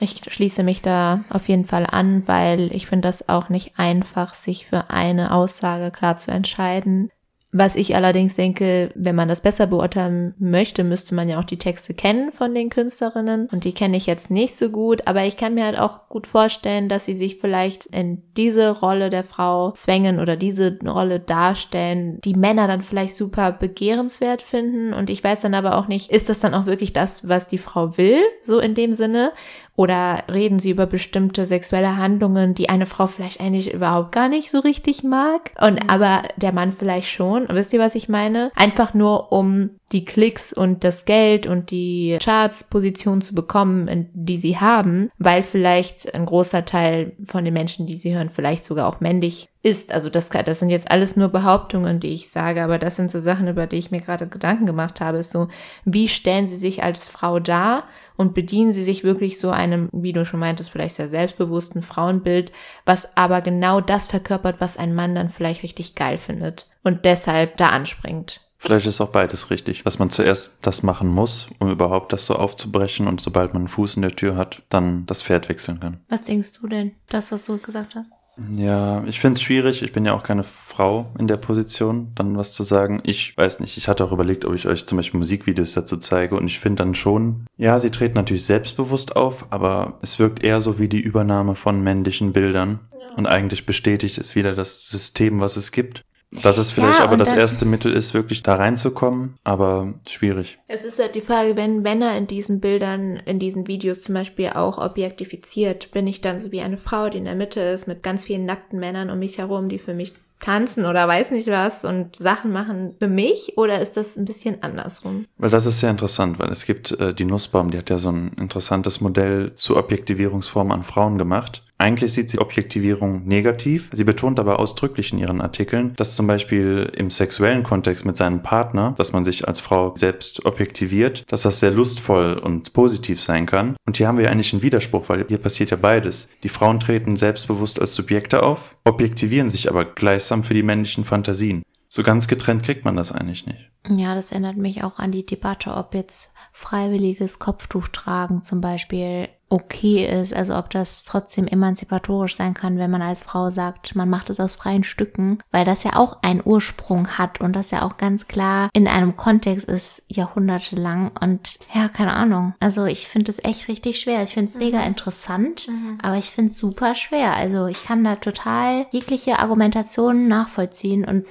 Ich schließe mich da auf jeden Fall an, weil ich finde das auch nicht einfach, sich für eine Aussage klar zu entscheiden. Was ich allerdings denke, wenn man das besser beurteilen möchte, müsste man ja auch die Texte kennen von den Künstlerinnen. Und die kenne ich jetzt nicht so gut, aber ich kann mir halt auch gut vorstellen, dass sie sich vielleicht in diese Rolle der Frau zwängen oder diese Rolle darstellen, die Männer dann vielleicht super begehrenswert finden. Und ich weiß dann aber auch nicht, ist das dann auch wirklich das, was die Frau will, so in dem Sinne? Oder reden sie über bestimmte sexuelle Handlungen, die eine Frau vielleicht eigentlich überhaupt gar nicht so richtig mag? Und aber der Mann vielleicht schon. Wisst ihr, was ich meine? Einfach nur, um die Klicks und das Geld und die Charts-Position zu bekommen, die sie haben, weil vielleicht ein großer Teil von den Menschen, die sie hören, vielleicht sogar auch männlich ist. Also das, das sind jetzt alles nur Behauptungen, die ich sage, aber das sind so Sachen, über die ich mir gerade Gedanken gemacht habe. Ist so, wie stellen sie sich als Frau dar? Und bedienen sie sich wirklich so einem, wie du schon meintest, vielleicht sehr selbstbewussten Frauenbild, was aber genau das verkörpert, was ein Mann dann vielleicht richtig geil findet und deshalb da anspringt. Vielleicht ist auch beides richtig, dass man zuerst das machen muss, um überhaupt das so aufzubrechen und sobald man einen Fuß in der Tür hat, dann das Pferd wechseln kann. Was denkst du denn? Das, was du gesagt hast? Ja, ich finde es schwierig. Ich bin ja auch keine Frau in der Position, dann was zu sagen. Ich weiß nicht. Ich hatte auch überlegt, ob ich euch zum Beispiel Musikvideos dazu zeige. Und ich finde dann schon, ja, sie treten natürlich selbstbewusst auf, aber es wirkt eher so wie die Übernahme von männlichen Bildern. Und eigentlich bestätigt es wieder das System, was es gibt. Dass es vielleicht Ja, aber das erste Mittel ist, wirklich da reinzukommen, aber schwierig. Es ist halt die Frage, wenn Männer in diesen Bildern, in diesen Videos zum Beispiel auch objektifiziert, bin ich dann so wie eine Frau, die in der Mitte ist, mit ganz vielen nackten Männern um mich herum, die für mich tanzen oder weiß nicht was und Sachen machen für mich oder ist das ein bisschen andersrum? Weil das ist sehr interessant, weil es gibt äh, die Nussbaum, die hat ja so ein interessantes Modell zur Objektivierungsform an Frauen gemacht. Eigentlich sieht sie Objektivierung negativ. Sie betont aber ausdrücklich in ihren Artikeln, dass zum Beispiel im sexuellen Kontext mit seinem Partner, dass man sich als Frau selbst objektiviert, dass das sehr lustvoll und positiv sein kann. Und hier haben wir eigentlich einen Widerspruch, weil hier passiert ja beides. Die Frauen treten selbstbewusst als Subjekte auf, objektivieren sich aber gleichsam für die männlichen Fantasien. So ganz getrennt kriegt man das eigentlich nicht. Ja, das erinnert mich auch an die Debatte, ob jetzt freiwilliges Kopftuch tragen zum Beispiel okay ist, also ob das trotzdem emanzipatorisch sein kann, wenn man als Frau sagt, man macht es aus freien Stücken, weil das ja auch einen Ursprung hat und das ja auch ganz klar in einem Kontext ist, jahrhundertelang und ja, keine Ahnung. Also ich finde es echt richtig schwer. Ich finde es mega interessant, aber ich finde es super schwer. Also ich kann da total jegliche Argumentationen nachvollziehen und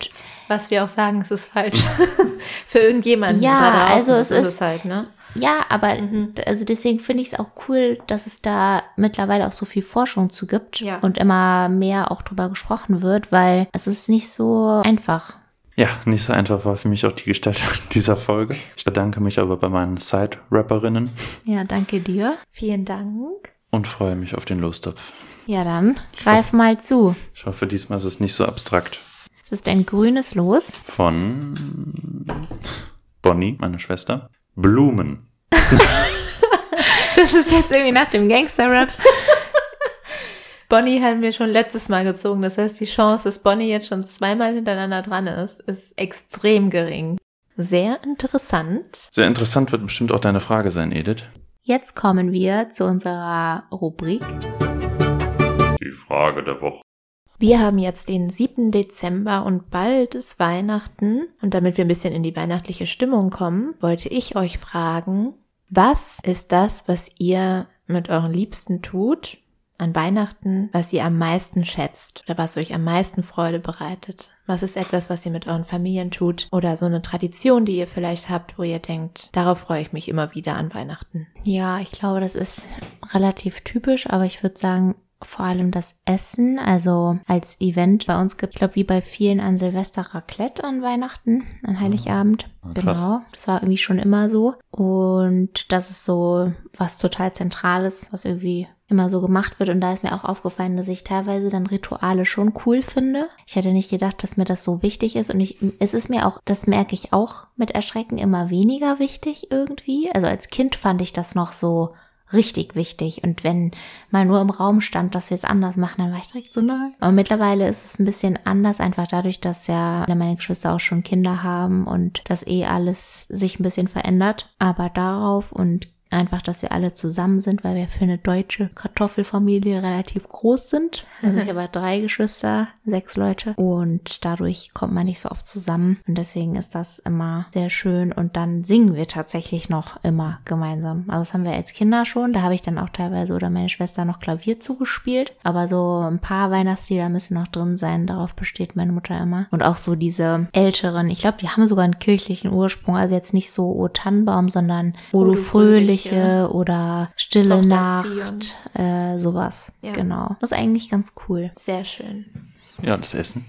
Was wir auch sagen, es ist falsch. für irgendjemanden Ja, da draußen also es ist ist- es halt, ne? Ja, aber mhm. also deswegen finde ich es auch cool, dass es da mittlerweile auch so viel Forschung zu gibt ja. und immer mehr auch drüber gesprochen wird, weil es ist nicht so einfach. Ja, nicht so einfach war für mich auch die Gestaltung dieser Folge. Ich bedanke mich aber bei meinen Side-Rapperinnen. Ja, danke dir. Vielen Dank. Und freue mich auf den Lostopf. Ja, dann greif hoffe, mal zu. Ich hoffe, diesmal ist es nicht so abstrakt. Es ist ein grünes Los. Von Bonnie, meine Schwester. Blumen. das ist jetzt irgendwie nach dem Gangster-Rap. Bonnie haben wir schon letztes Mal gezogen. Das heißt, die Chance, dass Bonnie jetzt schon zweimal hintereinander dran ist, ist extrem gering. Sehr interessant. Sehr interessant wird bestimmt auch deine Frage sein, Edith. Jetzt kommen wir zu unserer Rubrik. Die Frage der Woche. Wir haben jetzt den 7. Dezember und bald ist Weihnachten. Und damit wir ein bisschen in die weihnachtliche Stimmung kommen, wollte ich euch fragen, was ist das, was ihr mit euren Liebsten tut an Weihnachten, was ihr am meisten schätzt oder was euch am meisten Freude bereitet? Was ist etwas, was ihr mit euren Familien tut oder so eine Tradition, die ihr vielleicht habt, wo ihr denkt, darauf freue ich mich immer wieder an Weihnachten? Ja, ich glaube, das ist relativ typisch, aber ich würde sagen, vor allem das Essen, also als Event bei uns gibt, ich glaube, wie bei vielen an Silvester Raclette an Weihnachten, an Heiligabend. Ja, genau, das war irgendwie schon immer so. Und das ist so was total Zentrales, was irgendwie immer so gemacht wird. Und da ist mir auch aufgefallen, dass ich teilweise dann Rituale schon cool finde. Ich hätte nicht gedacht, dass mir das so wichtig ist. Und ich, es ist mir auch, das merke ich auch mit Erschrecken immer weniger wichtig irgendwie. Also als Kind fand ich das noch so richtig wichtig. Und wenn mal nur im Raum stand, dass wir es anders machen, dann war ich direkt so nein. Und mittlerweile ist es ein bisschen anders, einfach dadurch, dass ja meine Geschwister auch schon Kinder haben und das eh alles sich ein bisschen verändert. Aber darauf und Einfach, dass wir alle zusammen sind, weil wir für eine deutsche Kartoffelfamilie relativ groß sind. Also ich habe drei Geschwister, sechs Leute. Und dadurch kommt man nicht so oft zusammen. Und deswegen ist das immer sehr schön. Und dann singen wir tatsächlich noch immer gemeinsam. Also das haben wir als Kinder schon, da habe ich dann auch teilweise oder meine Schwester noch Klavier zugespielt, aber so ein paar Weihnachtslieder müssen noch drin sein, darauf besteht meine Mutter immer. Und auch so diese älteren, ich glaube, die haben sogar einen kirchlichen Ursprung, also jetzt nicht so O Tannenbaum, sondern O du fröhlich Kirche oder Stille Nacht, äh, sowas. Ja. Genau. Das ist eigentlich ganz cool. Sehr schön. Ja, das Essen.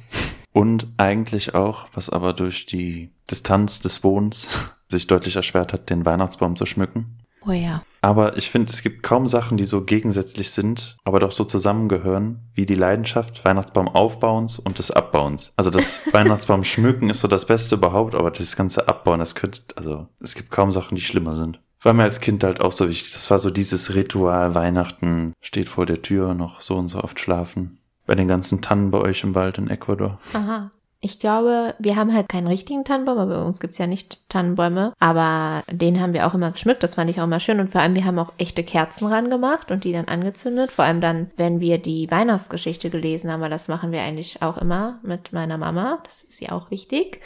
Und eigentlich auch, was aber durch die Distanz des Wohnens sich deutlich erschwert hat, den Weihnachtsbaum zu schmücken. Oh ja. Aber ich finde, es gibt kaum Sachen, die so gegensätzlich sind, aber doch so zusammengehören, wie die Leidenschaft Weihnachtsbaum aufbauens und des Abbauens. Also das Weihnachtsbaum schmücken ist so das Beste überhaupt, aber das ganze Abbauen, das könnte, also es gibt kaum Sachen, die schlimmer sind. War mir als Kind halt auch so wichtig. Das war so dieses Ritual, Weihnachten steht vor der Tür, noch so und so oft schlafen. Bei den ganzen Tannen bei euch im Wald in Ecuador. Aha. Ich glaube, wir haben halt keinen richtigen Tannenbaum, aber bei uns gibt's ja nicht Tannenbäume. Aber den haben wir auch immer geschmückt, das fand ich auch immer schön. Und vor allem, wir haben auch echte Kerzen ran gemacht und die dann angezündet. Vor allem dann, wenn wir die Weihnachtsgeschichte gelesen haben, weil das machen wir eigentlich auch immer mit meiner Mama. Das ist ja auch wichtig.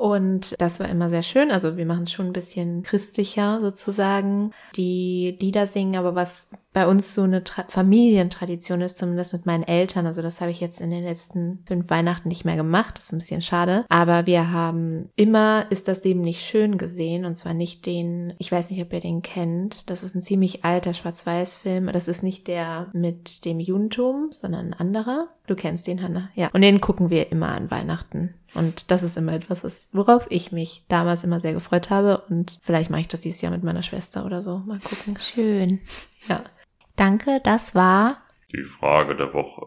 Und das war immer sehr schön. Also wir machen es schon ein bisschen christlicher sozusagen. Die Lieder singen, aber was bei uns so eine Tra Familientradition ist, zumindest mit meinen Eltern. Also das habe ich jetzt in den letzten fünf Weihnachten nicht mehr gemacht. Das ist ein bisschen schade. Aber wir haben immer ist das Leben nicht schön gesehen. Und zwar nicht den, ich weiß nicht, ob ihr den kennt. Das ist ein ziemlich alter Schwarz-Weiß-Film. Das ist nicht der mit dem Judentum, sondern ein anderer. Du kennst den, Hanna. Ja. Und den gucken wir immer an Weihnachten. Und das ist immer etwas, worauf ich mich damals immer sehr gefreut habe. Und vielleicht mache ich das dieses Jahr mit meiner Schwester oder so. Mal gucken. Schön. Ja. Danke, das war die Frage der Woche.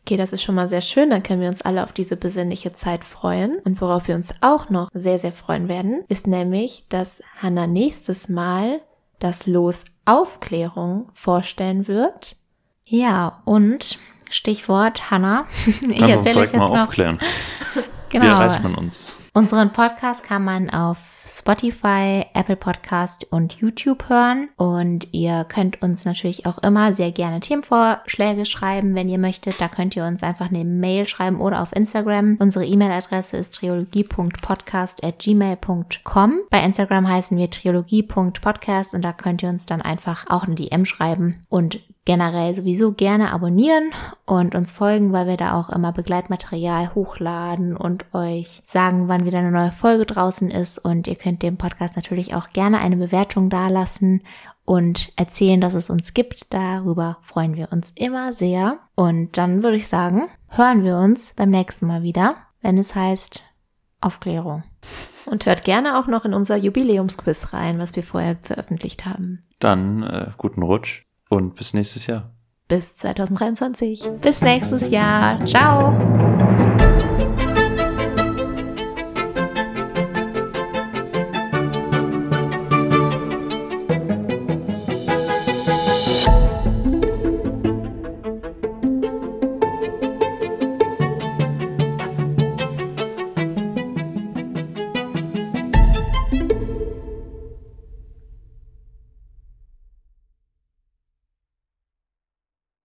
Okay, das ist schon mal sehr schön. Dann können wir uns alle auf diese besinnliche Zeit freuen. Und worauf wir uns auch noch sehr, sehr freuen werden, ist nämlich, dass Hannah nächstes Mal das Los Aufklärung vorstellen wird. Ja, und Stichwort Hannah. Ich Kannst uns direkt mal aufklären. genau. Wie erreicht man uns? Unseren Podcast kann man auf Spotify, Apple Podcast und YouTube hören. Und ihr könnt uns natürlich auch immer sehr gerne Themenvorschläge schreiben, wenn ihr möchtet. Da könnt ihr uns einfach eine Mail schreiben oder auf Instagram. Unsere E-Mail-Adresse ist triologie.podcast.gmail.com. Bei Instagram heißen wir triologie.podcast und da könnt ihr uns dann einfach auch eine DM schreiben und generell sowieso gerne abonnieren und uns folgen, weil wir da auch immer Begleitmaterial hochladen und euch sagen, wann wieder eine neue Folge draußen ist. Und ihr könnt dem Podcast natürlich auch gerne eine Bewertung dalassen und erzählen, dass es uns gibt. Darüber freuen wir uns immer sehr. Und dann würde ich sagen, hören wir uns beim nächsten Mal wieder, wenn es heißt Aufklärung. Und hört gerne auch noch in unser Jubiläumsquiz rein, was wir vorher veröffentlicht haben. Dann äh, guten Rutsch und bis nächstes Jahr. Bis 2023. Bis nächstes Jahr. Ciao.